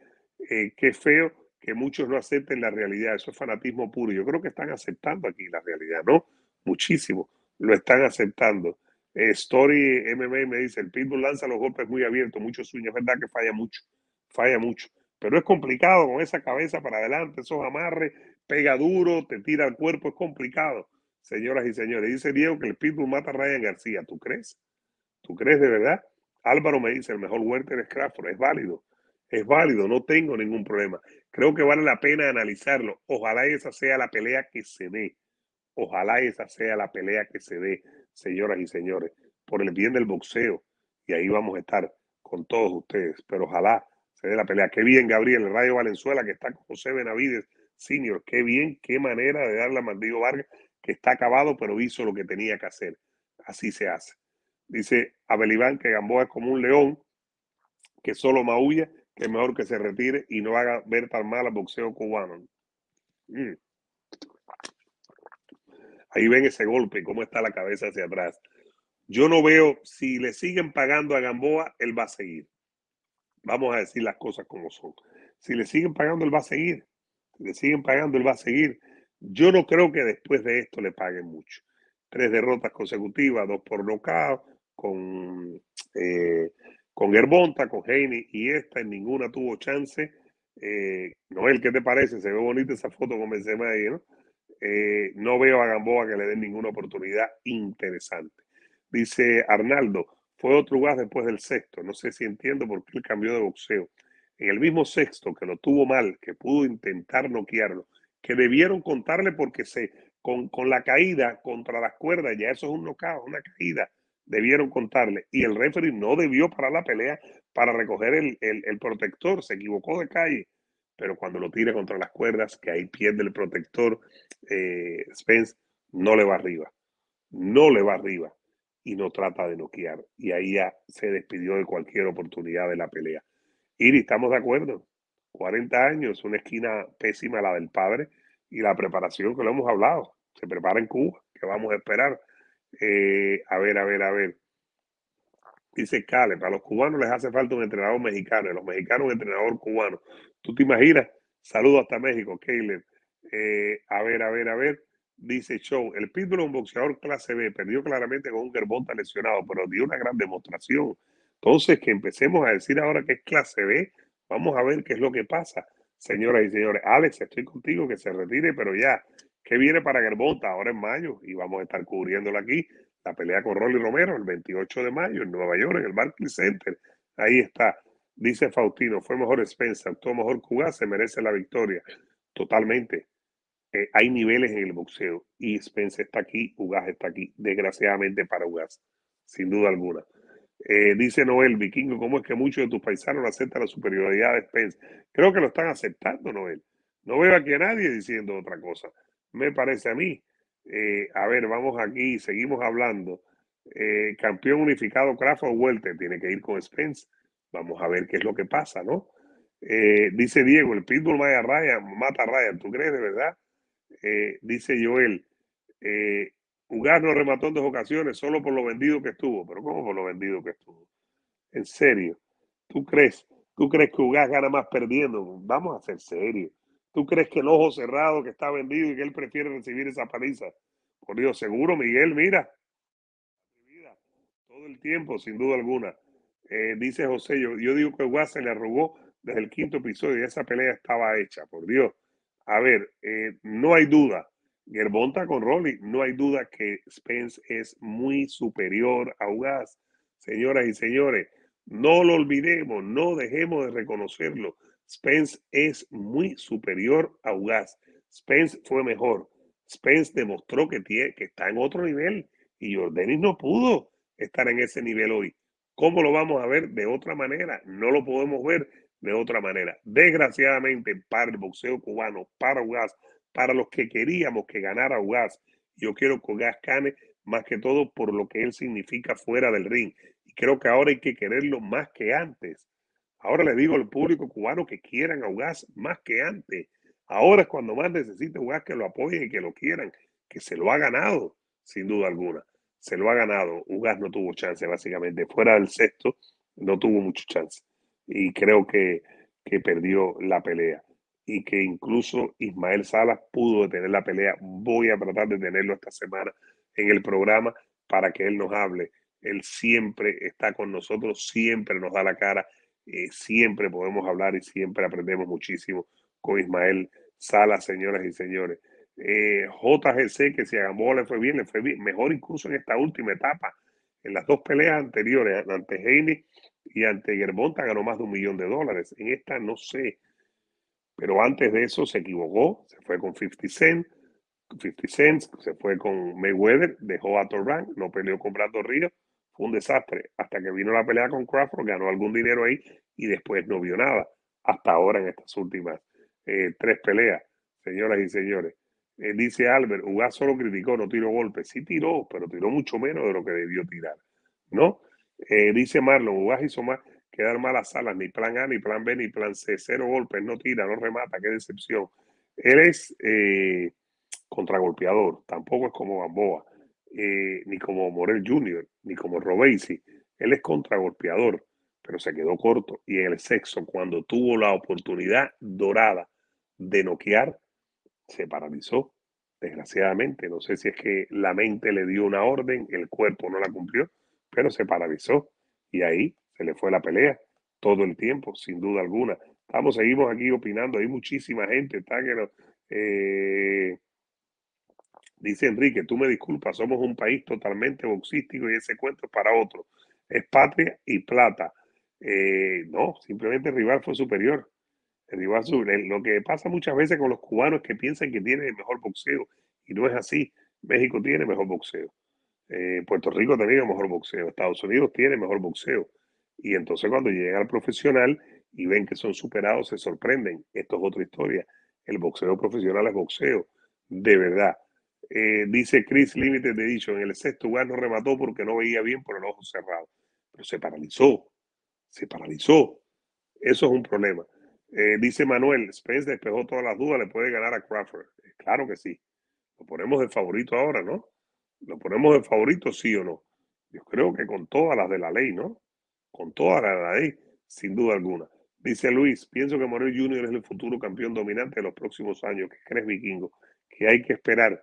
eh, qué feo que muchos no acepten la realidad, eso es fanatismo puro. Yo creo que están aceptando aquí la realidad, ¿no? Muchísimo, lo están aceptando. Eh, Story MMA me dice, el Pitbull lanza los golpes muy abiertos, muchos sueños, es verdad que falla mucho, falla mucho, pero es complicado con esa cabeza para adelante, esos amarres, pega duro, te tira al cuerpo, es complicado, señoras y señores. Dice Diego que el Pitbull mata a Ryan García, ¿tú crees? ¿Tú crees de verdad? Álvaro me dice, el mejor Werther es Crawford, es válido, es válido, no tengo ningún problema. Creo que vale la pena analizarlo. Ojalá esa sea la pelea que se dé. Ojalá esa sea la pelea que se dé, señoras y señores, por el bien del boxeo. Y ahí vamos a estar con todos ustedes. Pero ojalá se dé la pelea. Qué bien, Gabriel, el Rayo Valenzuela, que está con José Benavides, senior. Qué bien, qué manera de darle a Mandillo Vargas, que está acabado, pero hizo lo que tenía que hacer. Así se hace. Dice Abel Iván que Gamboa es como un león que solo maulla, que es mejor que se retire y no haga ver tan mal al boxeo cubano. Mm. Ahí ven ese golpe, cómo está la cabeza hacia atrás. Yo no veo, si le siguen pagando a Gamboa, él va a seguir. Vamos a decir las cosas como son. Si le siguen pagando, él va a seguir. Si le siguen pagando, él va a seguir. Yo no creo que después de esto le paguen mucho. Tres derrotas consecutivas, dos por nocaut, con, eh, con Gerbonta, con Heine y esta, en ninguna tuvo chance. Eh, Noel, ¿qué te parece? Se ve bonita esa foto con Benzema ahí, ¿no? Eh, no veo a Gamboa que le den ninguna oportunidad interesante. Dice Arnaldo, fue otro lugar después del sexto. No sé si entiendo por qué él cambió de boxeo. En el mismo sexto, que lo tuvo mal, que pudo intentar noquearlo, que debieron contarle porque se, con, con la caída contra las cuerdas, ya eso es un knockout, una caída, debieron contarle. Y el referee no debió parar la pelea para recoger el, el, protector, se equivocó de calle, pero cuando lo tira contra las cuerdas, que ahí pierde el protector, eh, Spence no le va arriba, no le va arriba y no trata de noquear. Y ahí ya se despidió de cualquier oportunidad de la pelea. y estamos de acuerdo. 40 años, una esquina pésima la del padre y la preparación que lo hemos hablado. Se prepara en Cuba, que vamos a esperar. Eh, a ver, a ver, a ver. Dice Cale, para los cubanos les hace falta un entrenador mexicano, y los mexicanos un entrenador cubano. ¿Tú te imaginas? Saludos hasta México, Caleb. Eh, a ver, a ver, a ver. Dice Show, el Pitbull es un boxeador clase B, perdió claramente con un Gerbonta lesionado, pero dio una gran demostración. Entonces, que empecemos a decir ahora que es clase B, vamos a ver qué es lo que pasa. Señoras y señores, Alex, estoy contigo, que se retire, pero ya, ¿qué viene para Gerbonta ahora en mayo? Y vamos a estar cubriéndolo aquí, la pelea con Rolly Romero el 28 de mayo en Nueva York, en el Barclays Center. Ahí está. Dice Faustino, fue mejor Spencer, actuó mejor Cuba, se merece la victoria. Totalmente. Eh, hay niveles en el boxeo y Spence está aquí, Ugas está aquí, desgraciadamente para Ugas, sin duda alguna. Eh, dice Noel, Vikingo, ¿cómo es que muchos de tus paisanos no aceptan la superioridad de Spence? Creo que lo están aceptando, Noel. No veo aquí a nadie diciendo otra cosa. Me parece a mí. Eh, a ver, vamos aquí, seguimos hablando. campeón unificado Crawford Welter tiene que ir con Spence. Vamos a ver qué es lo que pasa, ¿no? dice Diego, el Pitbull mata a Ryan, mata a Ryan. ¿Tú crees de verdad? Eh, dice Joel, eh, Ugas no remató en dos ocasiones solo por lo vendido que estuvo. Pero ¿cómo por lo vendido que estuvo? En serio, ¿tú crees? ¿Tú crees que Ugas gana más perdiendo? Vamos a ser serios. ¿Tú crees que el ojo cerrado que está vendido y que él prefiere recibir esa paliza? Por Dios, seguro, Miguel, mira. Todo el tiempo, sin duda alguna. Eh, dice José, yo, digo que se le arrugó desde el quinto episodio y esa pelea estaba hecha, por Dios. A ver, eh, no hay duda. Gerbonta con Rolly, no hay duda que Spence es muy superior a Ugas. Señoras y señores, no lo olvidemos, no dejemos de reconocerlo. Spence es muy superior a Ugas. Spence fue mejor. Spence demostró que, está en otro nivel y Jordanis no pudo estar en ese nivel hoy. ¿Cómo lo vamos a ver de otra manera? No lo podemos ver de otra manera. Desgraciadamente para el boxeo cubano, para Ugas, para los que queríamos que ganara Ugas, yo quiero que Ugas gane más que todo por lo que él significa fuera del ring. Y creo que ahora hay que quererlo más que antes. Ahora le digo al público cubano que quieran a Ugas más que antes. Ahora es cuando más necesita Ugas que lo apoyen y que lo quieran, que se lo ha ganado, sin duda alguna. Se lo ha ganado. Ugas no tuvo chance, básicamente. Fuera del sexto, no tuvo mucho chance. Y creo que, que perdió la pelea. Y que incluso Ismael Salas pudo detener la pelea. Voy a tratar de tenerlo esta semana en el programa para que él nos hable. Él siempre está con nosotros, siempre nos da la cara, eh, siempre podemos hablar y siempre aprendemos muchísimo con Ismael Salas, señoras y señores. Eh, JGC, que si a Gamboa le fue bien, le fue bien, mejor incluso en esta última etapa. En las dos peleas anteriores, ante Heine y ante Germonta, ganó más de un millón de dólares. En esta no sé, pero antes de eso se equivocó, se fue con 50 Cent, 50 Cent, se fue con Mayweather, dejó a Torran, no peleó con Brando Río, fue un desastre. Hasta que vino la pelea con Crawford, ganó algún dinero ahí y después no vio nada. Hasta ahora en estas últimas eh, tres peleas, señoras y señores. Eh, dice Albert, Ugas solo criticó, no tiró golpes. Sí tiró, pero tiró mucho menos de lo que debió tirar. ¿No? Eh, dice Marlon, Ugas hizo más que dar malas alas, ni plan A, ni plan B, ni plan C. Cero golpes, no tira, no remata, qué decepción. Él es contragolpeador, tampoco es como Gamboa, eh, ni como Morel Jr., ni como Robesi. Él es contragolpeador, pero se quedó corto. Y en el sexo, cuando tuvo la oportunidad dorada de noquear, se paralizó. Desgraciadamente, no sé si es que la mente le dio una orden, el cuerpo no la cumplió, pero se paralizó. Y ahí se le fue la pelea todo el tiempo, sin duda alguna. Estamos, seguimos aquí opinando, hay muchísima gente, está que eh, Dice Enrique, tú me disculpas, somos un país totalmente boxístico y ese cuento es para otro. Es patria y plata. Eh, no, simplemente el rival fue superior. El rival Lo que pasa muchas veces con los cubanos que piensan que tienen el mejor boxeo y no es así. México tiene mejor boxeo. Eh, Puerto Rico tiene mejor boxeo. Estados Unidos tiene mejor boxeo. Y entonces cuando llegan al profesional y ven que son superados, se sorprenden. Esto es otra historia. El boxeo profesional es boxeo. De verdad. Eh, dice Chris Limited de dicho, en el sexto lugar no remató porque no veía bien por el ojo cerrado. Pero se paralizó, se paralizó. Eso es un problema. Eh, dice Manuel, Spence despejó todas las dudas, le puede ganar a Crawford. Eh, claro que sí. Lo ponemos de favorito ahora, ¿no? Lo ponemos de favorito, sí o no. Yo creo que con todas las de la ley, ¿no? Con todas las de la ley, sin duda alguna. Dice Luis, pienso que Morel Jr. es el futuro campeón dominante de los próximos años. ¿Qué crees, Vikingo? Que hay que esperar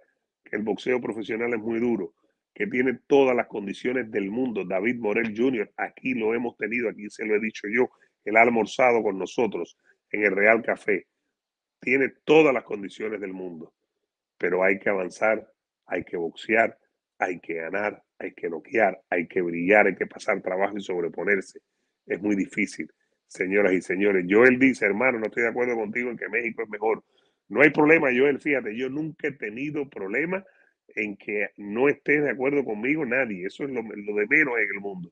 el boxeo profesional es muy duro, que tiene todas las condiciones del mundo. David Morel Jr., aquí lo hemos tenido, aquí se lo he dicho yo, ha almorzado con nosotros en el Real Café. Tiene todas las condiciones del mundo, pero hay que avanzar, hay que boxear, hay que ganar, hay que noquear, hay que brillar, hay que pasar trabajo y sobreponerse. Es muy difícil, señoras y señores. Joel dice, hermano, no estoy de acuerdo contigo en que México es mejor. No hay problema, Joel, fíjate, yo nunca he tenido problema en que no esté de acuerdo conmigo nadie. Eso es lo, de menos en el mundo.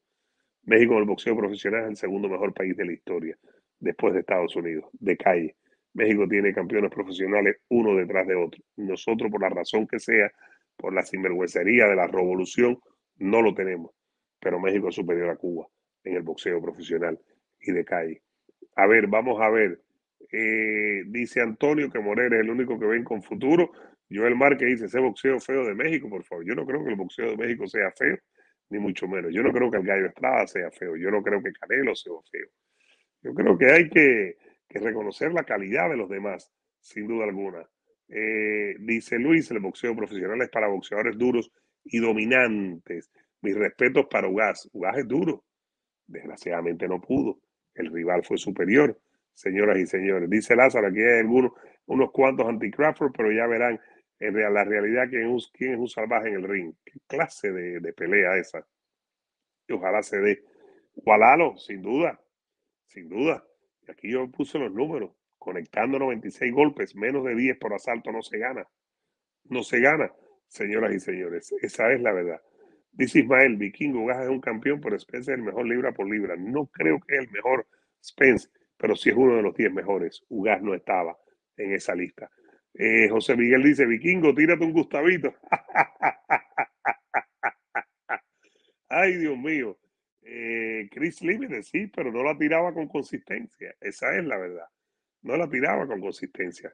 México en el boxeo profesional es el segundo mejor país de la historia, después de Estados Unidos, de calle. México tiene campeones profesionales uno detrás de otro. Nosotros, por la razón que sea, por la sinvergüencería de la revolución, no lo tenemos. Pero México es superior a Cuba en el boxeo profesional y de calle. A ver, vamos a ver. Eh, dice Antonio que Morera es el único que ven con futuro. Joel Márquez dice, ese boxeo feo de México, por favor. Yo no creo que el boxeo de México sea feo, ni mucho menos. Yo no creo que el Gallo Estrada sea feo. Yo no creo que Canelo sea feo. Yo creo que hay que, reconocer la calidad de los demás, sin duda alguna. Eh, dice Luis, el boxeo profesional es para boxeadores duros y dominantes. Mis respetos para Ugas. Ugas es duro. Desgraciadamente no pudo. El rival fue superior, señoras y señores. Dice Lázaro, aquí hay algunos, unos cuantos anti-Crawford, pero ya verán en la realidad quién es, quién es un salvaje en el ring. ¿Qué clase de, pelea esa? Y ojalá se dé. Gualalo, sin duda, sin duda. Y aquí yo puse los números. Conectando 96 golpes, menos de 10 por asalto no se gana. No se gana, señoras y señores. Esa es la verdad. Dice Ismael, Vikingo Gas es un campeón, pero Spence es el mejor libra por libra. No creo que es el mejor Spence, pero sí es uno de los 10 mejores. Ugas no estaba en esa lista. Eh, José Miguel dice, Vikingo, tírate un Gustavito. Ay, Dios mío. Eh, Chris Límite, sí, pero no la tiraba con consistencia. Esa es la verdad. No la tiraba con consistencia.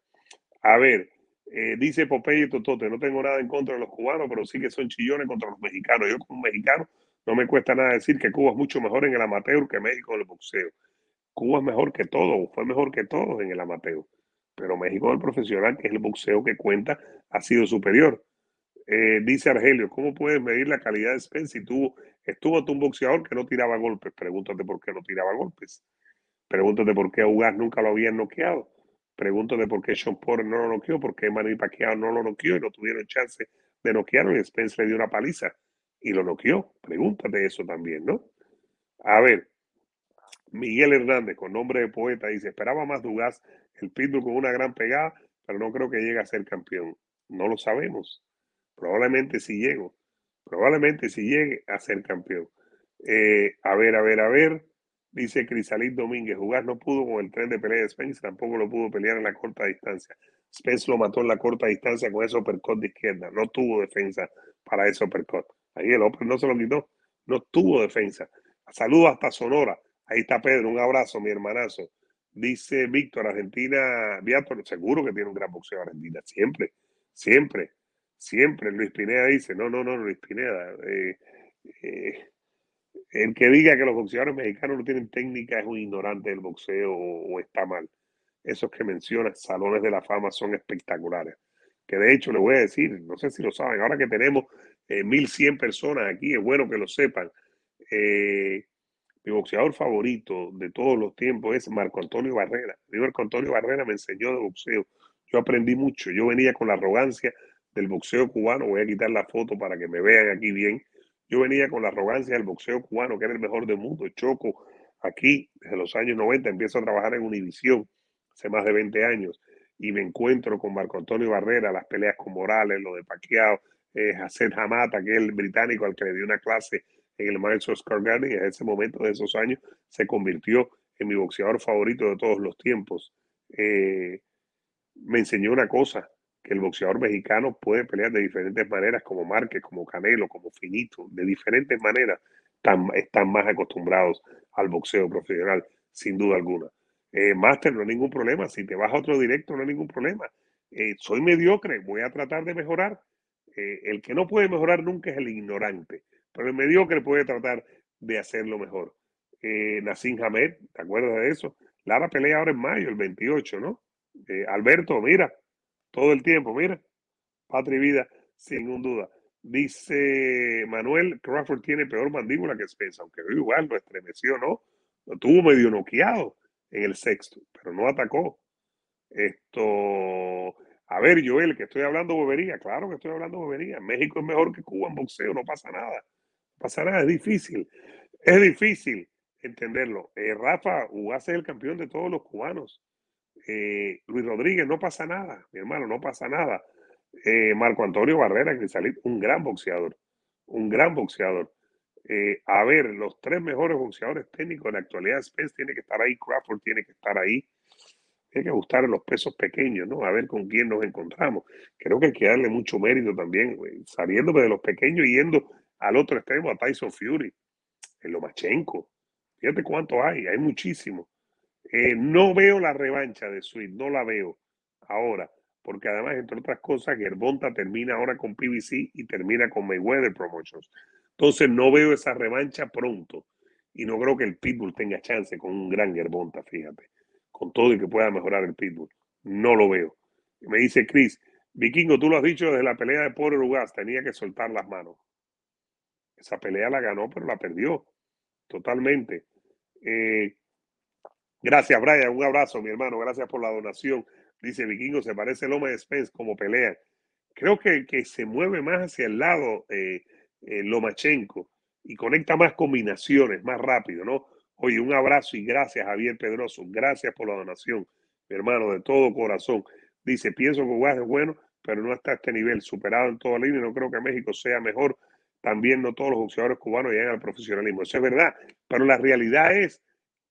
A ver, eh, dice Popeye Totote, no tengo nada en contra de los cubanos, pero sí que son chillones contra los mexicanos. Yo como mexicano no me cuesta nada decir que Cuba es mucho mejor en el amateur que México en el boxeo. Cuba es mejor que todo, fue mejor que todos en el amateur. Pero México, el profesional, que es el boxeo que cuenta, ha sido superior. Eh, dice Argelio, ¿cómo puedes medir la calidad de Spence si tuvo, estuvo un boxeador que no tiraba golpes? Pregúntate por qué no tiraba golpes. Pregúntate por qué Ugas nunca lo habían noqueado. Pregúntate por qué Sean Porter no lo noqueó, por qué Manny Pacquiao no lo noqueó y no tuvieron chance de noquearlo y Spence le dio una paliza y lo noqueó. Pregúntate eso también, ¿no? A ver, Miguel Hernández, con nombre de poeta, dice, esperaba más Dugas, el Pitbull con una gran pegada, pero no creo que llegue a ser campeón. No lo sabemos. Probablemente si llego. Probablemente si llegue a ser campeón. Eh, a ver, a ver, a ver. Dice Crisalín Domínguez, jugar no pudo con el tren de pelea de Spence, tampoco lo pudo pelear en la corta distancia. Spence lo mató en la corta distancia con ese uppercut de izquierda. No tuvo defensa para ese uppercut. Ahí el upper no se lo quitó. No tuvo defensa. Saludos hasta Sonora. Ahí está Pedro. Un abrazo, mi hermanazo. Dice Víctor, Argentina, Víctor, seguro que tiene un gran boxeo Argentina. Siempre, siempre, siempre. Luis Pineda dice, no, no, no, Luis Pineda. Eh, eh, el que diga que los boxeadores mexicanos no tienen técnica es un ignorante del boxeo o, está mal. Esos que mencionas, salones de la fama, son espectaculares. Que de hecho le voy a decir, no sé si lo saben, ahora que tenemos eh, 1100 personas aquí, es bueno que lo sepan. Eh, mi boxeador favorito de todos los tiempos es Marco Antonio Barrera. Marco Antonio Barrera me enseñó de boxeo. Yo aprendí mucho. Yo venía con la arrogancia del boxeo cubano. Voy a quitar la foto para que me vean aquí bien. Yo venía con la arrogancia del boxeo cubano, que era el mejor del mundo. Choco aquí desde los años 90, empiezo a trabajar en Univisión hace más de 20 años y me encuentro con Marco Antonio Barrera, las peleas con Morales, lo de Pacquiao, eh, Hassan Hamata, que es el británico al que le dio una clase en el Madison Square Garden en ese momento de esos años se convirtió en mi boxeador favorito de todos los tiempos. Eh, me enseñó una cosa, que el boxeador mexicano puede pelear de diferentes maneras, como Márquez, como Canelo, como Finito, de diferentes maneras, están, más acostumbrados al boxeo profesional, sin duda alguna. Eh, Master, no hay ningún problema. Si te vas a otro directo, no hay ningún problema. Eh, soy mediocre, voy a tratar de mejorar. Eh, el que no puede mejorar nunca es el ignorante, pero el mediocre puede tratar de hacerlo mejor. Eh, Nassim Hamed, ¿te acuerdas de eso? Lara pelea ahora en mayo, el 28, ¿no? Alberto, mira, todo el tiempo, mira. Patria y vida, sin ninguna duda. Dice Manuel, Crawford tiene peor mandíbula que Spence, aunque igual lo estremeció, ¿no? Lo tuvo medio noqueado en el sexto, pero no atacó. Esto, a ver, Joel, que estoy hablando bobería, claro que estoy hablando bobería. México es mejor que Cuba en boxeo, no pasa nada. No pasa nada, es difícil. Es difícil entenderlo. Eh, Rafa Ugaz es el campeón de todos los cubanos. Eh, Luis Rodríguez, no pasa nada, mi hermano, no pasa nada. Eh, Marco Antonio Barrera, que salió un gran boxeador, un gran boxeador. A ver, los tres mejores boxeadores técnicos en la actualidad, Spence tiene que estar ahí, Crawford tiene que estar ahí. Hay que gustar los pesos pequeños, ¿no? A ver con quién nos encontramos. Creo que hay que darle mucho mérito también, saliéndome de los pequeños y yendo al otro extremo, a Tyson Fury, en Lomachenko. Fíjate cuánto hay, hay muchísimo. Eh, no veo la revancha de Sweet, no la veo ahora, porque además, entre otras cosas, Gerbonta termina ahora con PBC y termina con Mayweather Promotions. Entonces, no veo esa revancha pronto y no creo que el Pitbull tenga chance con un gran Gerbonta, fíjate, con todo y que pueda mejorar el Pitbull. No lo veo. Me dice Chris, Vikingo, tú lo has dicho desde la pelea de Pobre Ugas, tenía que soltar las manos. Esa pelea la ganó, pero la perdió totalmente. Eh, gracias, Brian. Un abrazo, mi hermano. Gracias por la donación. Dice Vikingo, se parece Loma de Spence como pelea. Creo que, que se mueve más hacia el lado eh, eh, Lomachenko y conecta más combinaciones, más rápido, ¿no? Oye, un abrazo y gracias, Javier Pedroso. Gracias por la donación, mi hermano, de todo corazón. Dice, pienso que Guas es bueno, pero no está a este nivel, superado en toda línea. No creo que México sea mejor. También no todos los boxeadores cubanos llegan al profesionalismo. Eso es verdad, pero la realidad es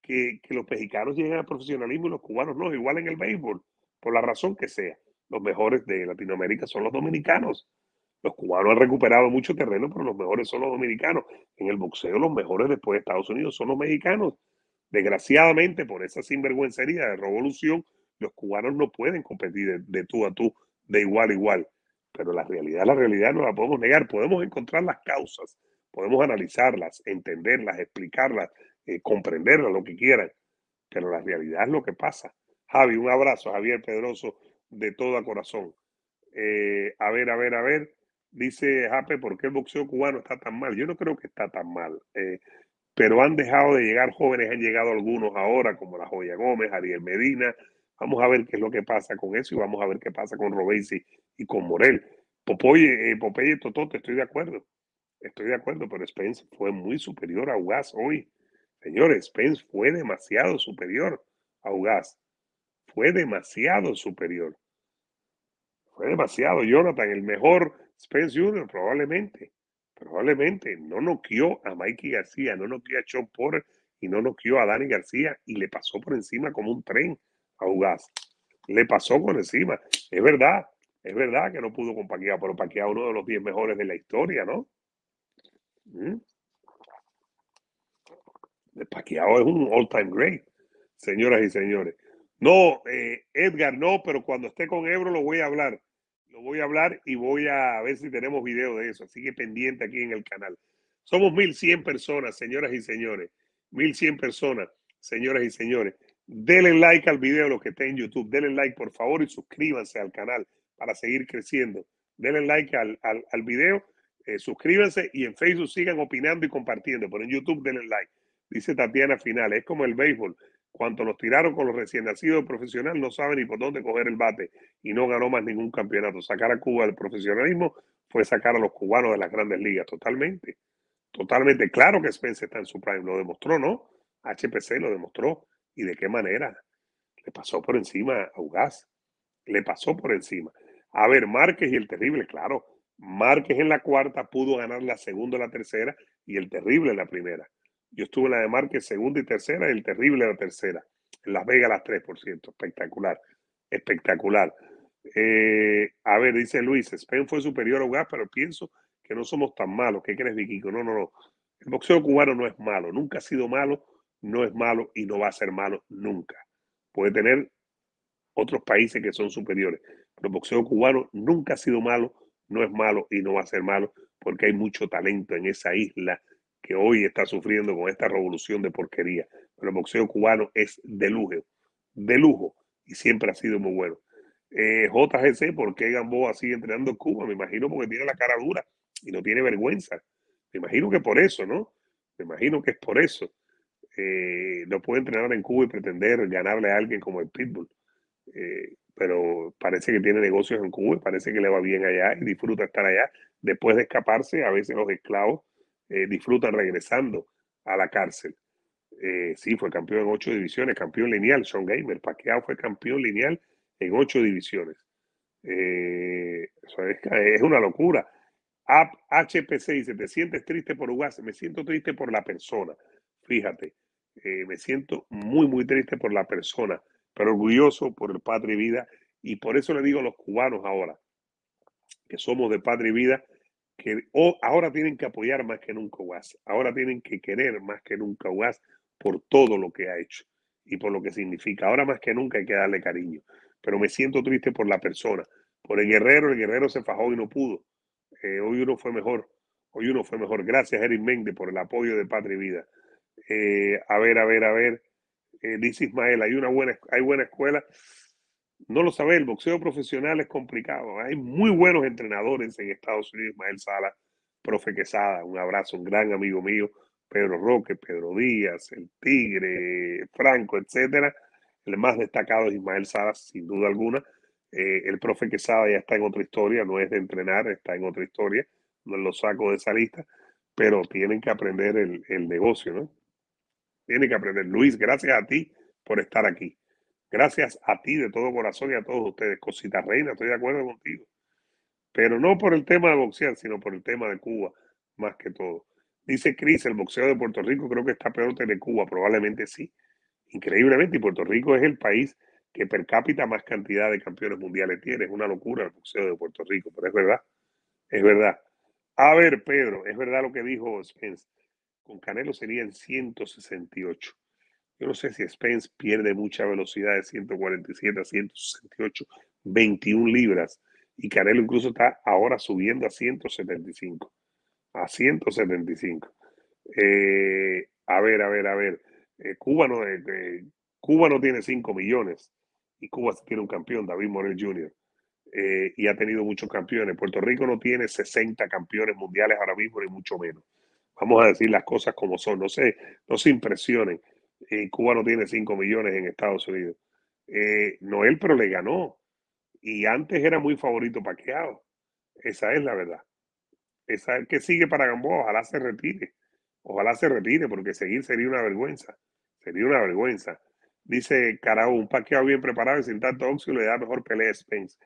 que, los mexicanos llegan al profesionalismo y los cubanos no, igual en el béisbol, por la razón que sea. Los mejores de Latinoamérica son los dominicanos. Los cubanos han recuperado mucho terreno, pero los mejores son los dominicanos. En el boxeo, los mejores después de Estados Unidos son los mexicanos. Desgraciadamente, por esa sinvergüencería de revolución, los cubanos no pueden competir de, tú a tú, de igual a igual. Pero la realidad, la realidad no la podemos negar. Podemos encontrar las causas, podemos analizarlas, entenderlas, explicarlas, eh, comprenderlas, lo que quieran. Pero la realidad es lo que pasa. Javi, un abrazo, Javier Pedroso, de todo corazón. Eh, a ver, a ver, a ver. Dice Jape, ¿por qué el boxeo cubano está tan mal? Yo no creo que está tan mal, eh, pero han dejado de llegar jóvenes, han llegado algunos ahora, como la Joya Gómez, Ariel Medina. Vamos a ver qué es lo que pasa con eso y vamos a ver qué pasa con Robesi y con Morel. Popeye, eh, Popeye Totote, estoy de acuerdo. Estoy de acuerdo, pero Spence fue muy superior a Ugas hoy. Señores, Spence fue demasiado superior a Ugas. Fue demasiado superior. Fue demasiado. Jonathan, el mejor Spence Jr. probablemente, probablemente no noqueó a Mikey García, no noqueó a Sean Porter y no noqueó a Dani García y le pasó por encima como un tren a Ugas. Le pasó por encima. Es verdad, es verdad que no pudo con Paquiao, pero Paquiao uno de los 10 mejores de la historia, ¿no? ¿Mm? Paquiao es un all-time great, señoras y señores. No, eh, Edgar, no, pero cuando esté con Ebro lo voy a hablar lo voy a hablar y voy a ver si tenemos video de eso. Así que pendiente aquí en el canal. Somos 1100 personas, señoras y señores. 1100 personas, señoras y señores. Denle like al video, lo que está en YouTube. Denle like, por favor, y suscríbanse al canal para seguir creciendo. Denle like al, al, al video, eh, suscríbanse y en Facebook sigan opinando y compartiendo. Pero en YouTube denle like. Dice Tatiana Final. Es como el béisbol. Cuanto los tiraron con los recién nacidos profesional, no saben ni por dónde coger el bate y no ganó más ningún campeonato. Sacar a Cuba del profesionalismo fue sacar a los cubanos de las grandes ligas, totalmente. Totalmente. Claro que Spence está en su prime, lo demostró, ¿no? HPC lo demostró. ¿Y de qué manera? Le pasó por encima a Ugas. Le pasó por encima. A ver, Márquez y el terrible, claro. Márquez en la cuarta pudo ganar la segunda la tercera y el terrible en la primera. Yo estuve en la de Márquez segunda y tercera y el terrible la tercera. En Las Vegas las tres, por. Espectacular. Espectacular. Eh, a ver, dice Luis, Spen fue superior a Ugas, pero pienso que no somos tan malos. ¿Qué crees, Vikingo? No, no, no. El boxeo cubano no es malo. Nunca ha sido malo, no es malo y no va a ser malo nunca. Puede tener otros países que son superiores. El boxeo cubano nunca ha sido malo, no es malo y no va a ser malo porque hay mucho talento en esa isla que hoy está sufriendo con esta revolución de porquería. Pero el boxeo cubano es de lujo, de lujo, y siempre ha sido muy bueno. Eh, JGC, ¿por qué Gamboa sigue entrenando en Cuba? Me imagino porque tiene la cara dura y no tiene vergüenza. Me imagino que por eso, ¿no? Me imagino que es por eso. Eh, no puede entrenar en Cuba y pretender ganarle a alguien como el Pitbull. Eh, pero parece que tiene negocios en Cuba y parece que le va bien allá y disfruta estar allá. Después de escaparse, a veces los esclavos eh, disfrutan regresando a la cárcel. Eh, sí, fue campeón en ocho divisiones, campeón lineal. Sean Gamer, Pacquiao fue campeón lineal en ocho divisiones. Eh, eso es, una locura. HPC dice, ¿te sientes triste por Ugas? Me siento triste por la persona. Fíjate, me siento muy, muy triste por la persona, pero orgulloso por el Padre y Vida. Y por eso le digo a los cubanos ahora, que somos de Padre y Vida, que ahora tienen que apoyar más que nunca UAS, ahora tienen que querer más que nunca UAS por todo lo que ha hecho y por lo que significa. Ahora más que nunca hay que darle cariño, pero me siento triste por la persona, por el guerrero, el guerrero se fajó y no pudo. Eh, hoy uno fue mejor, hoy uno fue mejor. Gracias, Eric Méndez, por el apoyo de Patria y Vida. Eh, a ver, a ver, a ver. Eh, dice Ismael, hay una buena, hay buena escuela. no lo sabe, el boxeo profesional es complicado. Hay muy buenos entrenadores en Estados Unidos. Ismael Sala, profe Quesada, un abrazo, un gran amigo mío. Pedro Roque, Pedro Díaz, el Tigre, Franco, etcétera. El más destacado es Ismael Sala, sin duda alguna. Eh, el profe Quesada ya está en otra historia, no es de entrenar, está en otra historia. No lo saco de esa lista, pero tienen que aprender el, el negocio, ¿no? Tienen que aprender. Luis, gracias a ti por estar aquí. Gracias a ti de todo corazón y a todos ustedes. Cosita Reina, estoy de acuerdo contigo. Pero no por el tema de boxear, sino por el tema de Cuba, más que todo. Dice Cris, el boxeo de Puerto Rico creo que está peor que de Cuba. Probablemente sí. Increíblemente, y Puerto Rico es el país que per cápita más cantidad de campeones mundiales tiene. Es una locura el boxeo de Puerto Rico, pero es verdad. Es verdad. A ver, Pedro, es verdad lo que dijo Spence. Con Canelo serían 168. Yo no sé si Spence pierde mucha velocidad de 147 a 168, 21 libras. Y Canelo incluso está ahora subiendo a 175. A 175. Eh, a ver, a ver, a ver. Eh, Cuba, no, eh, Cuba no tiene 5 millones. Y Cuba tiene un campeón, David Morel Jr. y ha tenido muchos campeones. Puerto Rico no tiene 60 campeones mundiales ahora mismo, ni mucho menos. Vamos a decir las cosas como son. No se, no se impresionen. Eh, Cuba no tiene 5 millones en Estados Unidos. Eh, Noel, pero le ganó. Y antes era muy favorito paqueado. Esa es la verdad. Esa es que sigue para Gamboa. Ojalá se retire. Ojalá se retire, porque seguir sería una vergüenza. Sería una vergüenza. Dice Caraú, un paqueado bien preparado y sin tanto óxido le da mejor pelea a Spence.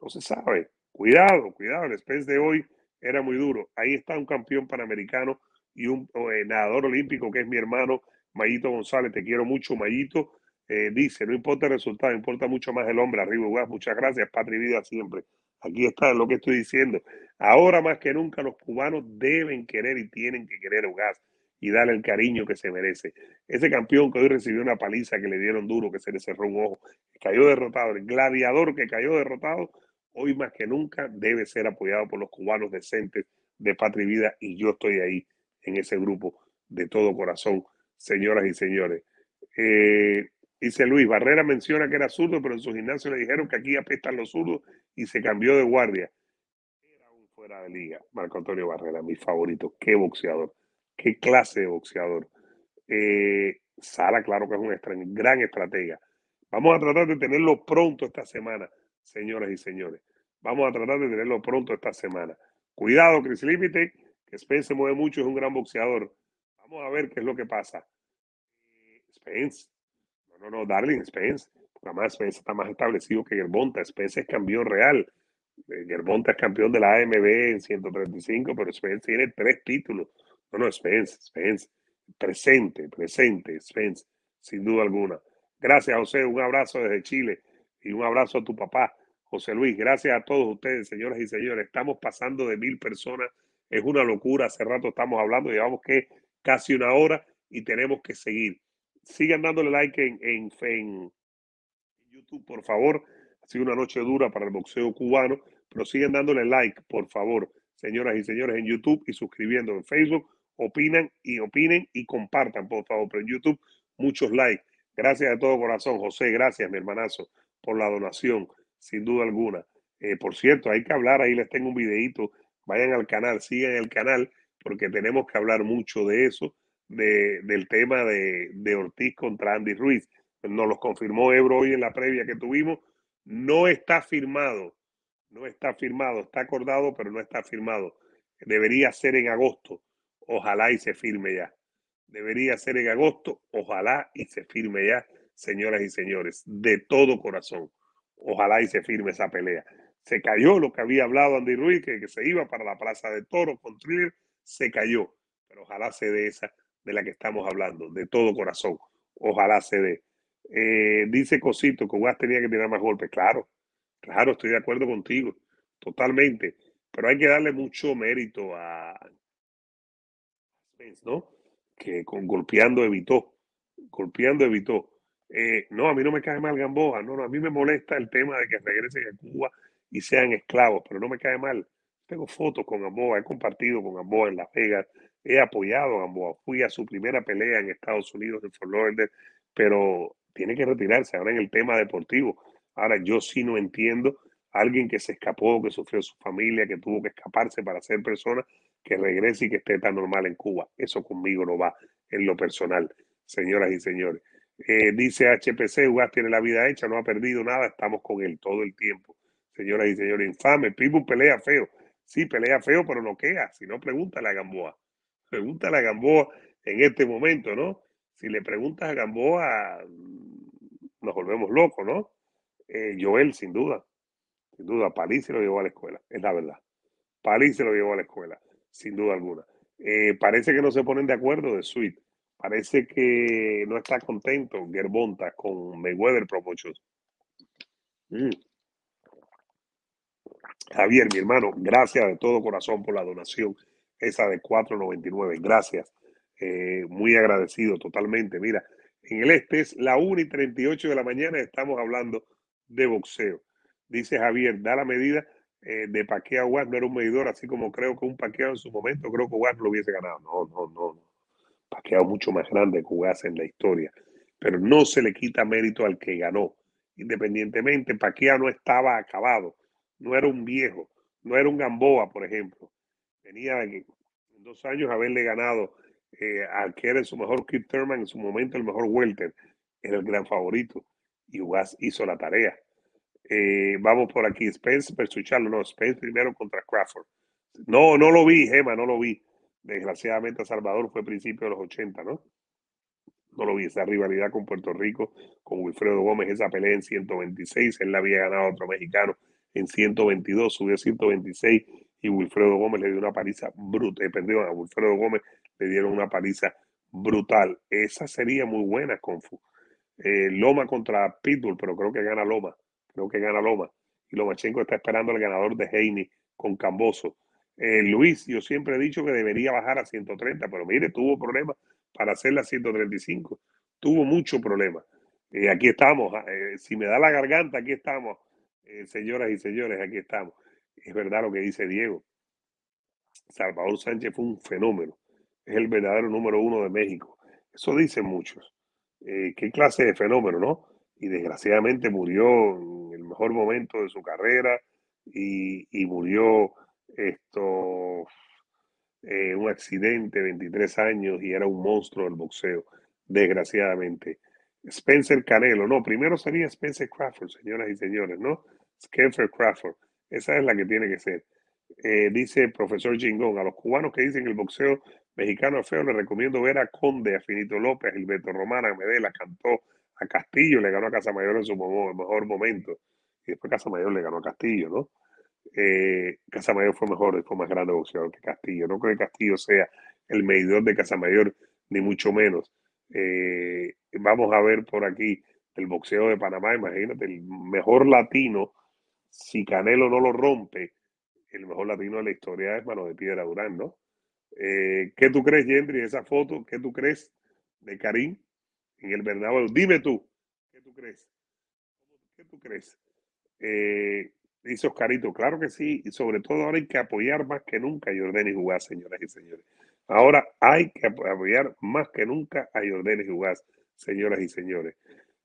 No se sabe. Cuidado, cuidado. El Spence de hoy era muy duro. Ahí está un campeón panamericano y un eh, nadador olímpico que es mi hermano Mayito González, te quiero mucho, Mayito. Eh, dice, no importa el resultado, importa mucho más el hombre arriba. muchas gracias, Patri Vida siempre. Aquí está lo que estoy diciendo. Ahora más que nunca los cubanos deben querer y tienen que querer a Ugas y darle el cariño que se merece. Ese campeón que hoy recibió una paliza que le dieron duro, que se le cerró un ojo, cayó derrotado, el gladiador que cayó derrotado, hoy más que nunca debe ser apoyado por los cubanos decentes de Patria Vida y yo estoy ahí en ese grupo de todo corazón señoras y señores. Eh, dice Luis, Barrera menciona que era zurdo, pero en su gimnasio le dijeron que aquí apestan los zurdos y se cambió de guardia. Era un fuera de liga, Marco Antonio Barrera, mi favorito. Qué boxeador, qué clase de boxeador. Eh, Sara, claro que es un gran estratega. Vamos a tratar de tenerlo pronto esta semana, señoras y señores. Vamos a tratar de tenerlo pronto esta semana. Cuidado, Chris Límite, que Spence se mueve mucho, es un gran boxeador. Vamos a ver qué es lo que pasa. Spence. No, no, no, Darling, Spence. Además, Spence está más establecido que Gervonta. Spence es campeón real. Eh, Gervonta es campeón de la AMB en 135, pero Spence tiene tres títulos. No, no, Spence, Spence. Presente, presente, Spence, sin duda alguna. Gracias, José. Un abrazo desde Chile y un abrazo a tu papá, José Luis. Gracias a todos ustedes, señoras y señores. Estamos pasando de mil personas. Es una locura. Hace rato estamos hablando. Llevamos que casi una hora y tenemos que seguir. Sigan dándole like en, en, YouTube, por favor. Ha sido una noche dura para el boxeo cubano, pero sigan dándole like, por favor, señoras y señores, en YouTube y suscribiendo en Facebook. Opinan y opinen y compartan, por favor. Pero en YouTube, muchos likes. Gracias de todo corazón, José. Gracias, mi hermanazo, por la donación, sin duda alguna. Eh, por cierto, hay que hablar, ahí les tengo un videito. Vayan al canal, sigan el canal porque tenemos que hablar mucho de eso, de, del tema de, de Ortiz contra Andy Ruiz. Nos lo confirmó Ebro hoy en la previa que tuvimos. No está firmado, no está firmado, está acordado, pero no está firmado. Debería ser en agosto. Ojalá y se firme ya. Debería ser en agosto, ojalá y se firme ya, señoras y señores, de todo corazón. Ojalá y se firme esa pelea. Se cayó lo que había hablado Andy Ruiz, que, que se iba para la Plaza de Toro con Thriller se cayó, pero ojalá se dé esa de la que estamos hablando, de todo corazón. Ojalá se dé. Eh, dice Cosito que tenía que tirar más golpes. Claro, claro, estoy de acuerdo contigo, totalmente. Pero hay que darle mucho mérito a Spence, ¿no? Que con golpeando evitó, golpeando evitó. Eh, no, a mí no me cae mal Gamboa, no, no, a mí me molesta el tema de que regresen a Cuba y sean esclavos, pero no me cae mal. Tengo fotos con Gamboa, he compartido con Gamboa en Las Vegas, he apoyado a Gamboa. Fui a su primera pelea en Estados Unidos, en Fort Lauderdale, pero tiene que retirarse ahora en el tema deportivo. Ahora, yo sí no entiendo a alguien que se escapó, que sufrió su familia, que tuvo que escaparse para ser persona, que regrese y que esté tan normal en Cuba. Eso conmigo no va en lo personal, señoras y señores. Eh, dice HPC, UAS tiene la vida hecha, no ha perdido nada, estamos con él todo el tiempo. Señoras y señores, infame, Pibu pelea feo. Sí, pelea feo, pero no queda. Si no, pregúntale a Gamboa. Pregúntale a Gamboa en este momento, ¿no? Si le preguntas a Gamboa, nos volvemos locos, ¿no? Eh, Joel, sin duda. Sin duda, Palí se lo llevó a la escuela, es la verdad. Palí se lo llevó a la escuela, sin duda alguna. Eh, parece que no se ponen de acuerdo de Sweet. Parece que no está contento Gerbonta con Mayweather Promotions. Mm. Javier, mi hermano, gracias de todo corazón por la donación, esa de 4.99. Gracias. Eh, muy agradecido totalmente. Mira, en el este es la 1 y 38 de la mañana, estamos hablando de boxeo. Dice Javier, da la medida eh, de paqueo Watt, no era un medidor, así como creo que un paqueo en su momento, creo que Watt lo hubiese ganado. No, no, no, no. Mucho más grande que Watt en la historia, pero no se le quita mérito al que ganó. Independientemente, Paqueo no estaba acabado no era un viejo, no era un Gamboa, por ejemplo. Tenía en dos años haberle ganado eh, al que era su mejor Keith Thurman, en su momento el mejor welter, era el gran favorito. Y Ugas hizo la tarea. Eh, vamos por aquí, Spence versus Charlo, no, Spence primero contra Crawford. No, no lo vi, Gema, no lo vi. Desgraciadamente Salvador fue principio de los 80, ¿no? No lo vi, esa rivalidad con Puerto Rico, con Wilfredo Gómez, esa pelea en 126, él la había ganado a otro mexicano en 122, subió a 126 y Wilfredo Gómez le dio una paliza brutal. Eh, perdón, a Wilfredo Gómez le dieron una paliza brutal. Esa sería muy buena, Confu. Eh, Loma contra Pitbull, pero creo que gana Loma. Creo que gana Loma. Y Lomachenko está esperando al ganador de Heine con Camboso. Eh, Luis, yo siempre he dicho que debería bajar a 130, pero mire, tuvo problemas para hacerla a 135. Tuvo mucho problema. Y aquí estamos. Ah, si me da la garganta, aquí estamos eh, señoras y señores, aquí estamos. Es verdad lo que dice Diego. Salvador Sánchez fue un fenómeno. Es el verdadero número uno de México. Eso dicen muchos. Eh, ¿Qué clase de fenómeno, no? Y desgraciadamente murió en el mejor momento de su carrera y, murió esto eh, un accidente, 23 años, y era un monstruo del boxeo, desgraciadamente. Spencer Canelo, no, primero sería Spencer Crawford, señoras y señores, ¿no? Spencer Crawford. Esa es la que tiene que ser. Eh, dice el profesor Gingón, a los cubanos que dicen el boxeo mexicano es feo, les recomiendo ver a Conde, a Finito López, Gilberto Román, a Medela, cantó a Castillo, le ganó a Casamayor en su mejor momento. Y después Casamayor le ganó a Castillo, ¿no? Eh, Casamayor fue mejor, fue más grande boxeador que Castillo. No creo que Castillo sea el medidor de Casamayor, ni mucho menos. Eh, vamos a ver por aquí el boxeo de Panamá, imagínate, el mejor latino si Canelo no lo rompe, el mejor latino de la historia es Mano de Piedra Durán, ¿no? Eh, ¿Qué tú crees, Gendry, esa foto? ¿Qué tú crees de Karim en el Bernabéu? Dime tú, ¿qué tú crees? ¿Qué tú crees? Eh, dice Oscarito, claro que sí, y sobre todo ahora hay que apoyar más que nunca a Jordani Jugás, señoras y señores. Ahora hay que apoyar más que nunca a Jordani Jugás, señoras y señores.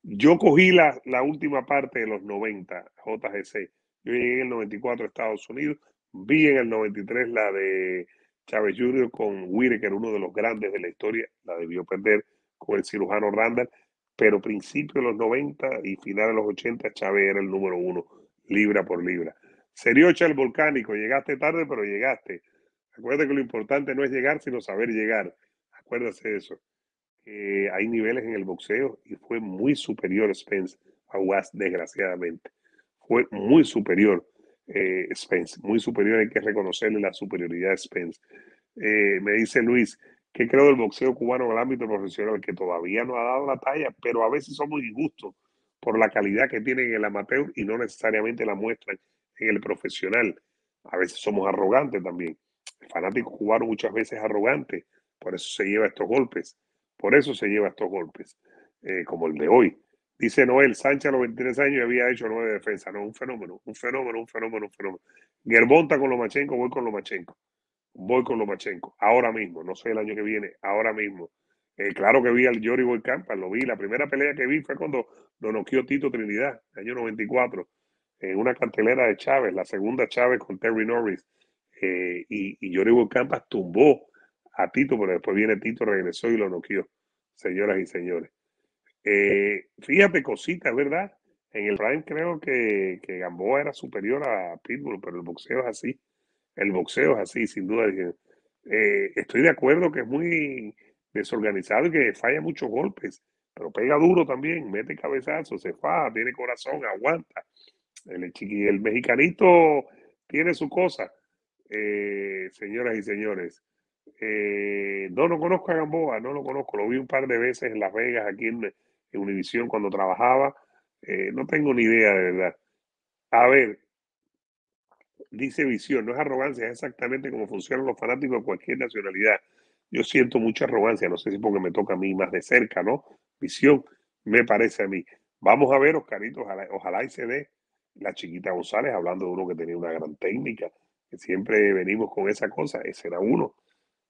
Yo cogí la, la, última parte de los 90, JGC. Yo llegué en el 94 a Estados Unidos, vi en el 93 la de Chávez Jr. con Whitaker, uno de los grandes de la historia, la debió perder con el cirujano Randall, pero principio de los 90 y final de los 80 Chávez era el número uno, libra por libra. Seriocha el volcánico, llegaste tarde, pero llegaste. Acuérdate que lo importante no es llegar, sino saber llegar. Acuérdate de eso hay niveles en el boxeo y fue muy superior Spence a Was, desgraciadamente. Fue muy superior eh, Spence, muy superior, hay que reconocerle la superioridad de Spence. Eh, me dice Luis, que creo del boxeo cubano en el ámbito profesional? Que todavía no ha dado la talla, pero a veces somos injustos por la calidad que tienen en el amateur y no necesariamente la muestran en el profesional. A veces somos arrogantes también. El fanático cubano muchas veces es arrogante, por eso se lleva estos golpes. Por eso se lleva estos golpes, eh, como el de hoy. Dice Noel, Sánchez a los 23 años había hecho nueve defensas. No, un fenómeno, un fenómeno, un fenómeno, un fenómeno. Gerbonta con Lomachenko, voy con Lomachenko. Voy con Lomachenko. Ahora mismo, no sé el año que viene, ahora mismo. Eh, claro que vi al Yori Campa, lo vi. La primera pelea que vi fue cuando lo noqueó Tito Trinidad, año 94, en una cartelera de Chávez, la segunda Chávez con Terry Norris. Eh, y, y Jory Campas tumbó a Tito, pero después viene Tito, regresó y lo noqueó, señoras y señores. Eh, fíjate, cositas, ¿verdad? En el Prime creo que, que, Gamboa era superior a Pitbull, pero el boxeo es así. El boxeo es así, sin duda. Eh, estoy de acuerdo que es muy desorganizado y que falla muchos golpes, pero pega duro también, mete cabezazo, se faja, tiene corazón, aguanta. El, el mexicanito tiene su cosa, eh, señoras y señores. Eh, no, no conozco a Gamboa, no lo conozco, lo vi un par de veces en Las Vegas, aquí en, en Univisión cuando trabajaba. Eh, no tengo ni idea de verdad. A ver, dice Visión, no es arrogancia, es exactamente como funcionan los fanáticos de cualquier nacionalidad. Yo siento mucha arrogancia, no sé si porque me toca a mí más de cerca, ¿no? Visión, me parece a mí. Vamos a ver, Oscarito, ojalá, ojalá y se dé la chiquita González, hablando de uno que tenía una gran técnica, que siempre venimos con esa cosa, ese era uno.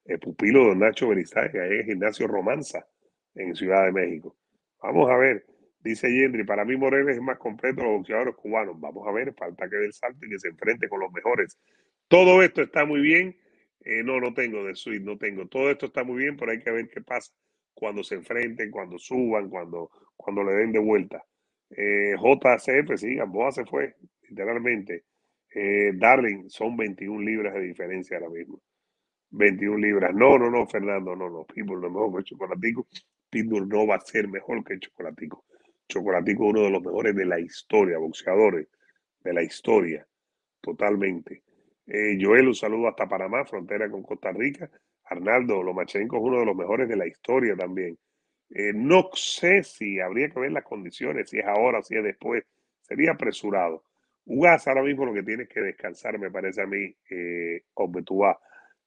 El pupilo de Nacho Berizay, que es Gimnasio Romanza, en Ciudad de México. Vamos a ver, dice Yendri, para mí Moreno es más completo los boxeadores cubanos. Vamos a ver, falta que dé el salto y que se enfrente con los mejores. Todo esto está muy bien. Eh, no, no tengo de suite, no tengo. Todo esto está muy bien, pero hay que ver qué pasa cuando se enfrenten, cuando suban, cuando, cuando le den de vuelta. Eh, JCF, sí, Gamboa se fue, literalmente. Eh, Darling, son 21 libras de diferencia ahora mismo. 21 libras. No, no, no, Fernando, no, no. Pitbull no mejor que Chocolatico. Pitbull no va a ser mejor que Chocolatico. Chocolatico es uno de los mejores de la historia, boxeadores de la historia, totalmente. Eh, Joel, un saludo hasta Panamá, frontera con Costa Rica. Arnaldo Lomachenko es uno de los mejores de la historia también. Eh, no sé si habría que ver las condiciones, si es ahora, si es después. Sería apresurado. Ugas ahora mismo lo que tienes que descansar, me parece a mí, eh,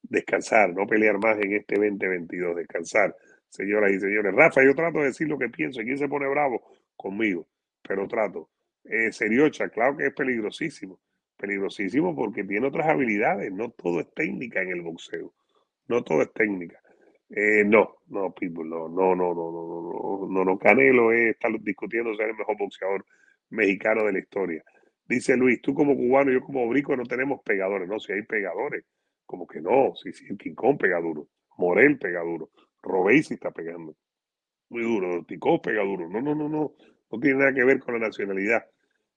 descansar, no pelear más en este 2022, descansar, señoras y señores. Rafa, yo trato de decir lo que pienso, quién se pone bravo conmigo, pero trato. Eh, Seriocha, claro que es peligrosísimo, peligrosísimo porque tiene otras habilidades, no todo es técnica en el boxeo, no todo es técnica. Eh, no, no, Pitbull, no, no, no, no, no, no, no, no, Canelo está discutiendo ser el mejor boxeador mexicano de la historia. Dice Luis, tú como cubano y yo como brico no tenemos pegadores, no, si hay pegadores, como que no, si, el King Kong pega duro, Morel pega duro, Robesi está pegando muy duro, Tico pega duro, no, no, no, no, no tiene nada que ver con la nacionalidad.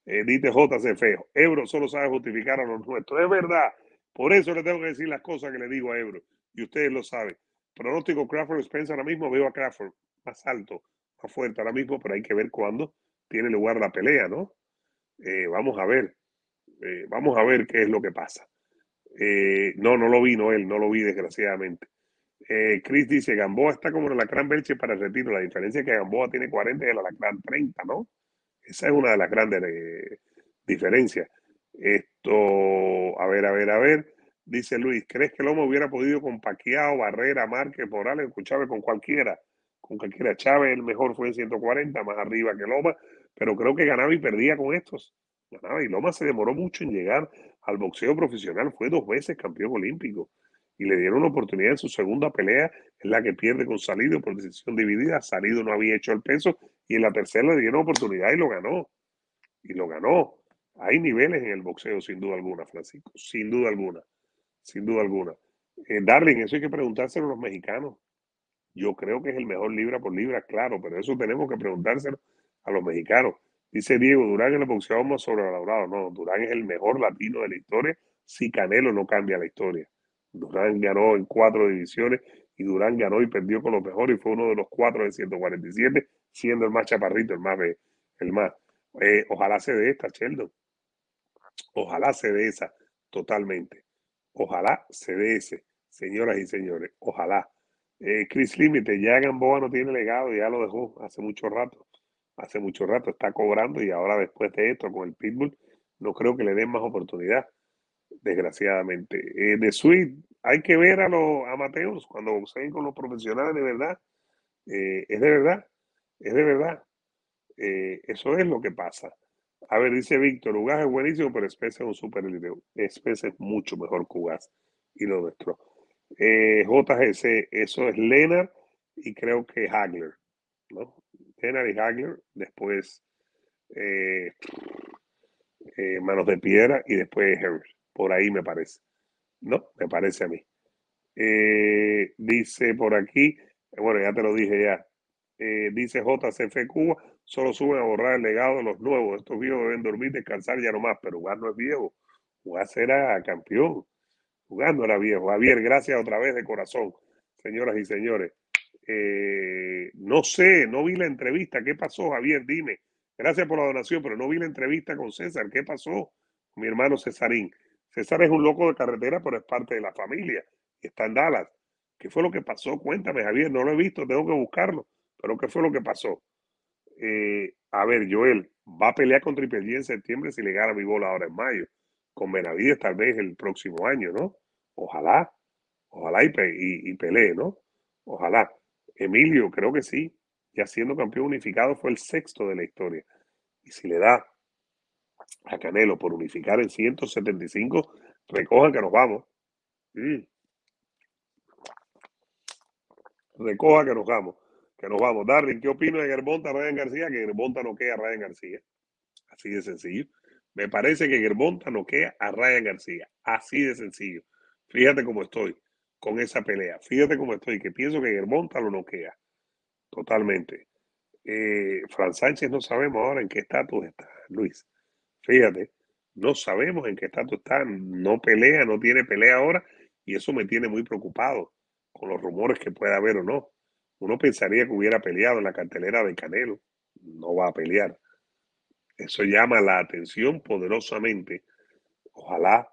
Eh, dice JC Feo, Ebro solo sabe justificar a los nuestros, es verdad, por eso le tengo que decir las cosas que le digo a Ebro, y ustedes lo saben. Pronóstico Crawford Spencer ahora mismo veo a Crawford más alto, más fuerte ahora mismo, pero hay que ver cuándo tiene lugar la pelea, ¿no? Eh, vamos a ver, eh, vamos a ver qué es lo que pasa. Eh, no, no lo vi, Noel, no lo vi desgraciadamente. Eh, Chris dice, Gamboa está como el alacrán Belche para el retiro. La diferencia es que Gamboa tiene 40 y el alacrán 30, ¿no? Esa es una de las grandes eh, diferencias. Esto, a ver, a ver, a ver. Dice Luis, ¿crees que Loma hubiera podido con Paquiao, Barrera, Márquez, Morales, escuchaba con cualquiera? Con cualquiera. Chávez el mejor fue en 140, más arriba que Loma, pero creo que ganaba y perdía con estos. Ganaba y Loma se demoró mucho en llegar al boxeo profesional, fue dos veces campeón olímpico y le dieron una oportunidad en su segunda pelea, en la que pierde con Salido por decisión dividida. Salido no había hecho el peso y en la tercera le dieron oportunidad y lo ganó. Y lo ganó. Hay niveles en el boxeo, sin duda alguna, Francisco, sin duda alguna, sin duda alguna. Eh, Darling, eso hay que preguntárselo a los mexicanos. Yo creo que es el mejor libra por libra, claro, pero eso tenemos que preguntárselo a los mexicanos. Dice Diego, Durán es el boxeador más sobrevalorado. No, Durán es el mejor latino de la historia si Canelo no cambia la historia. Durán ganó en cuatro divisiones y Durán ganó y perdió con los mejores y fue uno de los cuatro de 147, siendo el más chaparrito, el más. El más. Eh, ojalá se dé esta, Sheldon. Ojalá se dé esa totalmente. Ojalá se dé ese, señoras y señores. Ojalá. Eh, Chris Límite, ya Gamboa no tiene legado, ya lo dejó hace mucho rato hace mucho rato, está cobrando y ahora después de esto con el Pitbull, no creo que le den más oportunidad, desgraciadamente. Eh, de Sweet, hay que ver a los amateurs cuando boxeen con los profesionales de verdad. Eh, es de verdad, es de verdad. Eh, eso es lo que pasa. A ver, dice Víctor, Ugas es buenísimo, pero Especie es un super elite. Especie es mucho mejor que Ugas y lo nuestro. JGC, eso es Lennart y creo que Hagler, ¿no? Henry Hagler, después eh, Manos de Piedra y después Harris. Por ahí me parece. No, me parece a mí. dice por aquí, bueno, ya te lo dije ya. dice JCF Cuba, solo suben a borrar el legado de los nuevos. Estos viejos deben dormir, descansar ya no más, pero jugar no es viejo. Jugar será campeón. Jugando era viejo. Javier, gracias otra vez de corazón, señoras y señores. Eh, no sé, no vi la entrevista. ¿Qué pasó, Javier? Dime. Gracias por la donación, pero no vi la entrevista con César. ¿Qué pasó? Mi hermano Cesarín. César es un loco de carretera, pero es parte de la familia. Está en Dallas. ¿Qué fue lo que pasó? Cuéntame, Javier. No lo he visto, tengo que buscarlo. Pero ¿qué fue lo que pasó? Eh, a ver, Joel, va a pelear con Triple en septiembre si le gana mi bola ahora en mayo. Con Benavides tal vez el próximo año, ¿no? Ojalá, ojalá y, y, pelee, ¿no? Ojalá. Emilio, creo que sí. Ya siendo campeón unificado fue el sexto de la historia. Y si le da a Canelo por unificar en 175, recojan que nos vamos. Mm. Recoja que nos vamos que nos vamos. Darwin, ¿qué opino de Germonta Ryan García? Que Germonta no queda a Ryan García. Así de sencillo. Me parece que Germonta no queda a Ryan García. Así de sencillo. Fíjate cómo estoy con esa pelea. Fíjate cómo estoy, que pienso que Germonta lo noquea. Totalmente. Eh, Fran Sánchez no sabemos ahora en qué estatus está, Luis. Fíjate, no sabemos en qué estatus está. No pelea, no tiene pelea ahora. Y eso me tiene muy preocupado con los rumores que pueda haber o no. Uno pensaría que hubiera peleado en la cartelera de Canelo. No va a pelear. Eso llama la atención poderosamente. Ojalá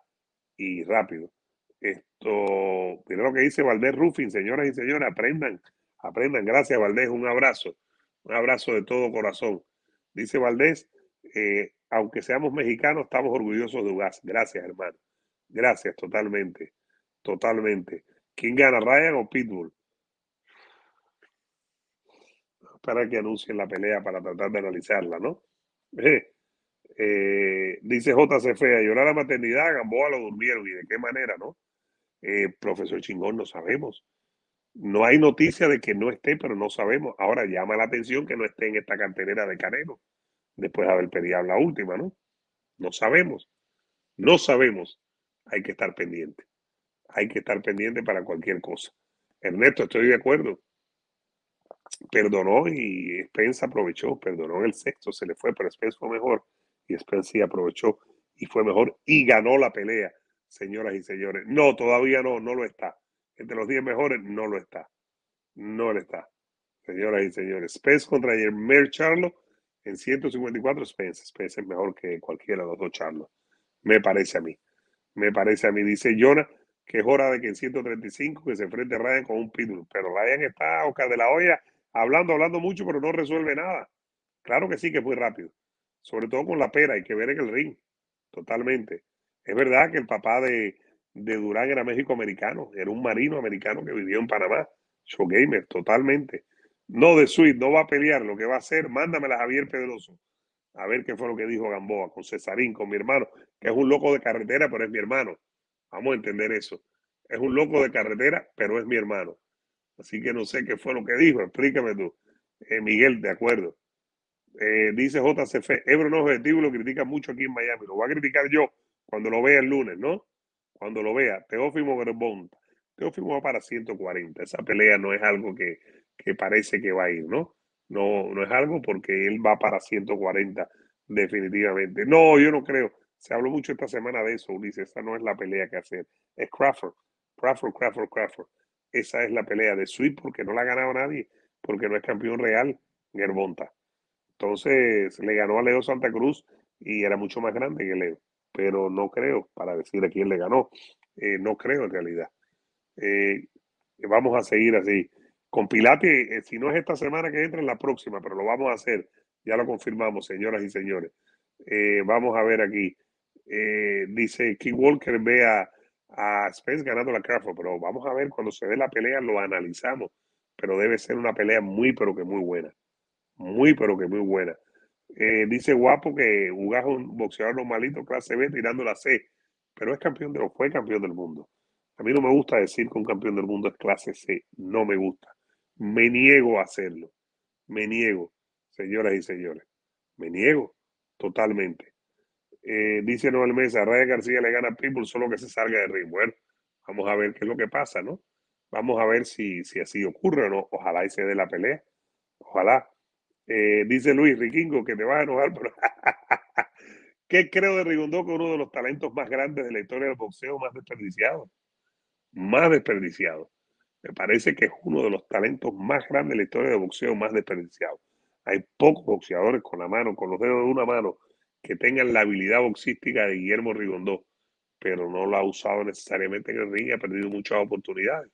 y rápido. Esto, mira lo que dice Valdés Rufin, señoras y señores, aprendan, aprendan. Gracias, Valdés. Un abrazo. Un abrazo de todo corazón. Dice Valdés, eh, aunque seamos mexicanos, estamos orgullosos de UGAS. Gracias, hermano. Gracias, totalmente. Totalmente. ¿Quién gana, Ryan o Pitbull? para que anuncien la pelea para tratar de analizarla, ¿no? Eh, eh, dice JCF, a llorar la maternidad, Gamboa lo durmieron y de qué manera, ¿no? Eh, profesor Chingón, no sabemos. No hay noticia de que no esté, pero no sabemos. Ahora llama la atención que no esté en esta cartelera de Canelo, después de haber peleado la última, ¿no? No sabemos. No sabemos. Hay que estar pendiente. Hay que estar pendiente para cualquier cosa. Ernesto, estoy de acuerdo perdonó y Spence aprovechó, perdonó el sexto, se le fue, pero Spence fue mejor y Spence sí aprovechó y fue mejor y ganó la pelea, señoras y señores. No, todavía no, no lo está. Entre los 10 mejores no lo está. No lo está. Señoras y señores, Spence contra Mer Charlo en 154 Spence. Spence es mejor que cualquiera de los dos Charlo. Me parece a mí. Me parece a mí. Dice Jonah que es hora de que en 135 que se enfrente Ryan con un pitbull. Pero Ryan está a de la olla hablando, hablando mucho, pero no resuelve nada. Claro que sí que fue rápido. Sobre todo con la pera, hay que ver en el ring. Totalmente. Es verdad que el papá de, de Durán era México-americano, era un marino americano que vivió en Panamá. Showgamer, totalmente. No de suite, no va a pelear. Lo que va a hacer, mándamela a Javier Pedroso. A ver qué fue lo que dijo Gamboa con Cesarín, con mi hermano, que es un loco de carretera, pero es mi hermano. Vamos a entender eso. Es un loco de carretera, pero es mi hermano. Así que no sé qué fue lo que dijo. Explícame tú. Eh, Miguel, de acuerdo. Eh, dice JCF, Ebro no objetivo lo critica mucho aquí en Miami. Lo voy a criticar yo cuando lo vea el lunes, ¿no? Cuando lo vea. Teófimo Gerbont. Teófimo va para 140. Esa pelea no es algo que, que parece que va a ir, ¿no? No, no es algo porque él va para 140 definitivamente. No, yo no creo. Se habló mucho esta semana de eso, Ulises. Esa no es la pelea que hacer. Es Crawford. Crawford, Crawford, Crawford. Esa es la pelea de Sweet porque no la ha ganado nadie, porque no es campeón real, Gervonta. Entonces le ganó a Leo Santa Cruz y era mucho más grande que Leo. Pero no creo, para decir a quién le ganó, eh, no creo en realidad. Eh, vamos a seguir así. Con Pilate, eh, si no es esta semana que entra, en la próxima, pero lo vamos a hacer. Ya lo confirmamos, señoras y señores. vamos a ver aquí. dice King Walker, vea a Spence ganando la Crawford, pero vamos a ver cuando se dé la pelea, lo analizamos. Pero debe ser una pelea muy, pero que muy buena. Muy, pero que muy buena. Eh, dice Guapo que Ugas un boxeador normalito, clase B, tirando la C, pero es campeón de, fue campeón del mundo. A mí no me gusta decir que un campeón del mundo es clase C, no me gusta. Me niego a hacerlo. Me niego, señoras y señores. Me niego. totalmente. Eh, dice Noel Mesa, Raya García le gana a Pitbull solo que se salga de ring. Bueno, vamos a ver qué es lo que pasa, ¿no? Vamos a ver si, si así ocurre o no. Ojalá y se dé la pelea. Ojalá. Eh, dice Luis Riquingo que te vas a enojar, pero ¿qué creo de Rigondó que uno de los talentos más grandes de la historia del boxeo más desperdiciado? Más desperdiciado. Me parece que es uno de los talentos más grandes de la historia del boxeo más desperdiciado. Hay pocos boxeadores con la mano, con los dedos de una mano, que tengan la habilidad boxística de Guillermo Rigondó, pero no lo ha usado necesariamente en el ring y ha perdido muchas oportunidades.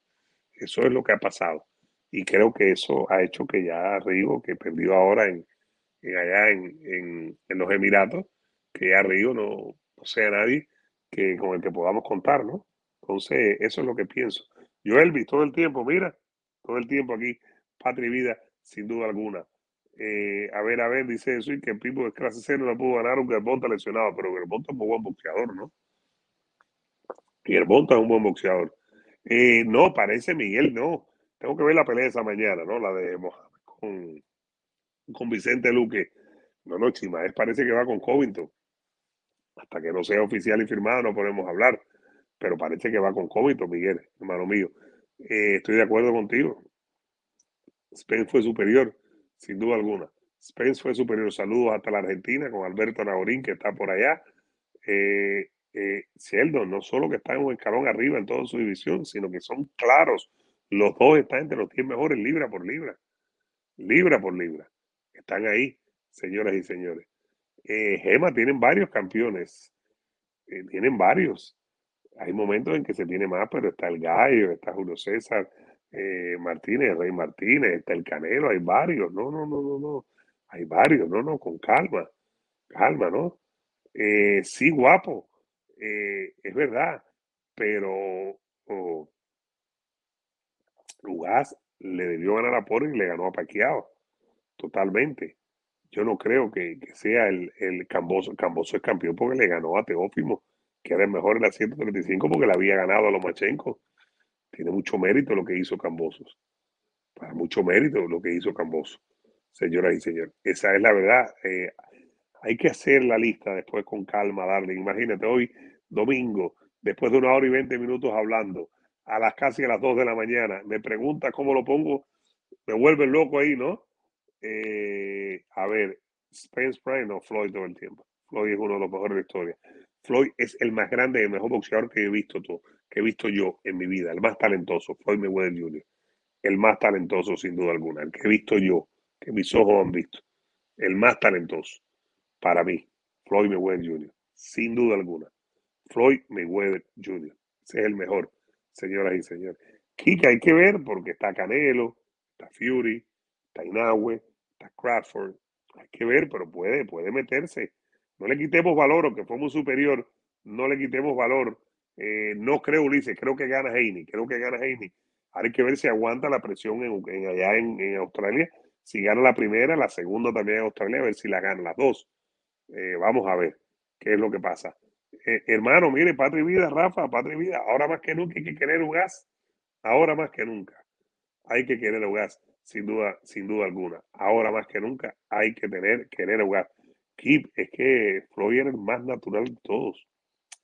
Eso es lo que ha pasado. Y creo que eso ha hecho que ya Rigo, que perdió ahora en, allá en, los Emiratos, que ya Rigo no, sea nadie que, con el que podamos contar, ¿no? Entonces, eso es lo que pienso. Yo, Elvis, todo el tiempo, mira, todo el tiempo aquí, patria y vida, sin duda alguna. Eh, a ver, a ver, dice eso y que Pipo de clase cero no pudo ganar aunque Bonta lesionado, pero Bonta es un buen boxeador, ¿no? Y Bonta es un buen boxeador. Eh, no, parece Miguel, no. Tengo que ver la pelea esa mañana, ¿no? La de Mohamed con, con Vicente Luque. No, no, Chimaez parece que va con Covington. Hasta que no sea oficial y firmado no podemos hablar. Pero parece que va con Covington, Miguel, hermano mío. Eh, estoy de acuerdo contigo. Spence fue superior sin duda alguna. Spence fue superior. Saludos hasta la Argentina con Alberto Naurín, que está por allá. Eh, eh, no solo que está en un escalón arriba en toda su división, sino que son claros. Los dos están entre los 10 mejores libra por libra. Libra por libra. Están ahí, señoras y señores. Eh, Gema tienen varios campeones. Eh, tienen varios. Hay momentos en que se tiene más, pero está el Gallo, está Julio César, eh, Martínez, Rey Martínez, está el Canelo, hay varios, no, no, no, no, no, hay varios, no, no, con calma, calma, ¿no? Eh, sí, guapo, es verdad, pero oh, le debió ganar a Porro y le ganó a Paquiao, totalmente. Yo no creo que, sea el, el Camboso. Camboso es campeón porque le ganó a Teófimo, que era el mejor en la 135 porque le había ganado a Lomachenko tiene mucho mérito lo que hizo Cambosos. Para mucho mérito lo que hizo Cambosos, señoras y señores. Esa es la verdad. Eh, hay que hacer la lista después con calma, darle. Imagínate, hoy, domingo, después de una hora y veinte minutos hablando, a las casi a las dos de la mañana, me pregunta cómo lo pongo, me vuelve loco ahí, ¿no? Eh, a ver, Spence Prime o Floyd todo el tiempo. Floyd es uno de los mejores de la historia. Floyd es el más grande y el mejor boxeador que he visto todo que he visto yo en mi vida, el más talentoso, Floyd Mayweather Jr., el más talentoso sin duda alguna, el que he visto yo, que mis ojos han visto, el más talentoso para mí, Floyd Mayweather Jr., sin duda alguna. Floyd Mayweather Jr., ese es el mejor, señoras y señores. Kika hay que ver porque está Canelo, está Fury, está Inoue, está Crawford, hay que ver, pero puede, puede meterse. No le quitemos valor, aunque fue muy superior, no le quitemos valor eh, no creo, Ulises, creo que gana Heine, creo que gana Heine. Hay que ver si aguanta la presión en, allá en, Australia. Si gana la primera, la segunda también en Australia, a ver si la gana las dos. Eh, vamos a ver qué es lo que pasa. Eh, hermano, mire, Patria Vida, Rafa, Patria Vida, ahora más que nunca hay que querer gas. Ahora más que nunca hay que querer gas, sin duda, sin duda alguna. Ahora más que nunca hay que tener, querer gas. Keep, es que Floyd era el más natural de todos.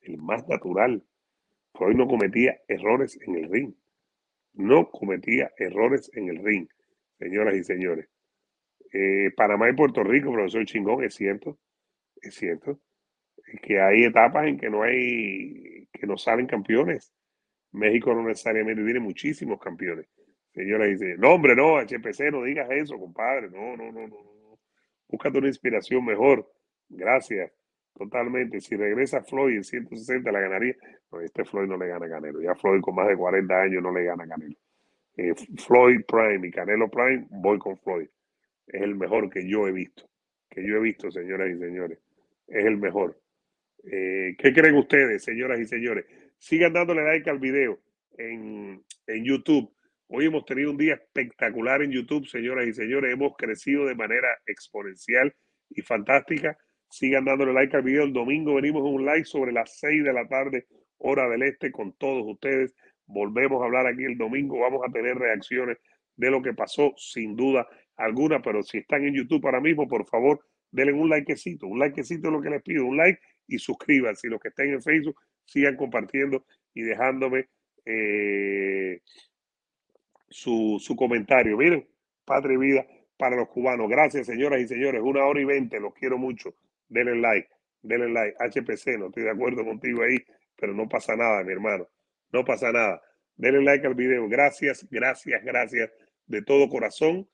El más natural. Floyd no cometía errores en el ring. No cometía errores en el ring, señoras y señores. Eh, Panamá y Puerto Rico, profesor Chingón, es cierto, es cierto, que hay etapas en que no hay, que no salen campeones. México no necesariamente tiene muchísimos campeones. Y señores, no, hombre, no, HPC, no digas eso, compadre, no, no, no, no, no. Búscate una inspiración mejor. Gracias. Totalmente. Si regresa Floyd en 160 la ganaría. No, este Floyd no le gana a Canelo. Ya Floyd con más de 40 años no le gana a Canelo. Eh, Floyd Prime y Canelo Prime, voy con Floyd. Es el mejor que yo he visto. Que yo he visto, señoras y señores. Es el mejor. Eh, ¿Qué creen ustedes, señoras y señores? Sigan dándole like al video en, en YouTube. Hoy hemos tenido un día espectacular en YouTube, señoras y señores. Hemos crecido de manera exponencial y fantástica. Sigan dándole like al video. El domingo venimos con un like sobre las 6 de la tarde, hora del este, con todos ustedes. Volvemos a hablar aquí el domingo. Vamos a tener reacciones de lo que pasó, sin duda alguna. Pero si están en YouTube ahora mismo, por favor, denle un likecito, un likecito es lo que les pido, un like y suscríbanse. Y los que estén en Facebook, sigan compartiendo y dejándome eh, su, su comentario. Miren, Padre Vida para los cubanos. Gracias, señoras y señores. Una hora y veinte, los quiero mucho. Denle like, denle like. HPC, no estoy de acuerdo contigo ahí, pero no pasa nada, mi hermano. No pasa nada. Denle like al video. Gracias, gracias, gracias de todo corazón.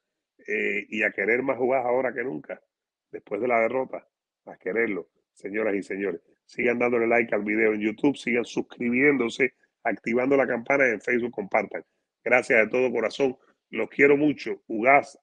Eh, y a querer más jugar ahora que nunca, después de la derrota, a quererlo, señoras y señores. Sigan dándole like al video en YouTube, sigan suscribiéndose, activando la campana en Facebook, compartan. Gracias de todo corazón. Los quiero mucho. Ugaz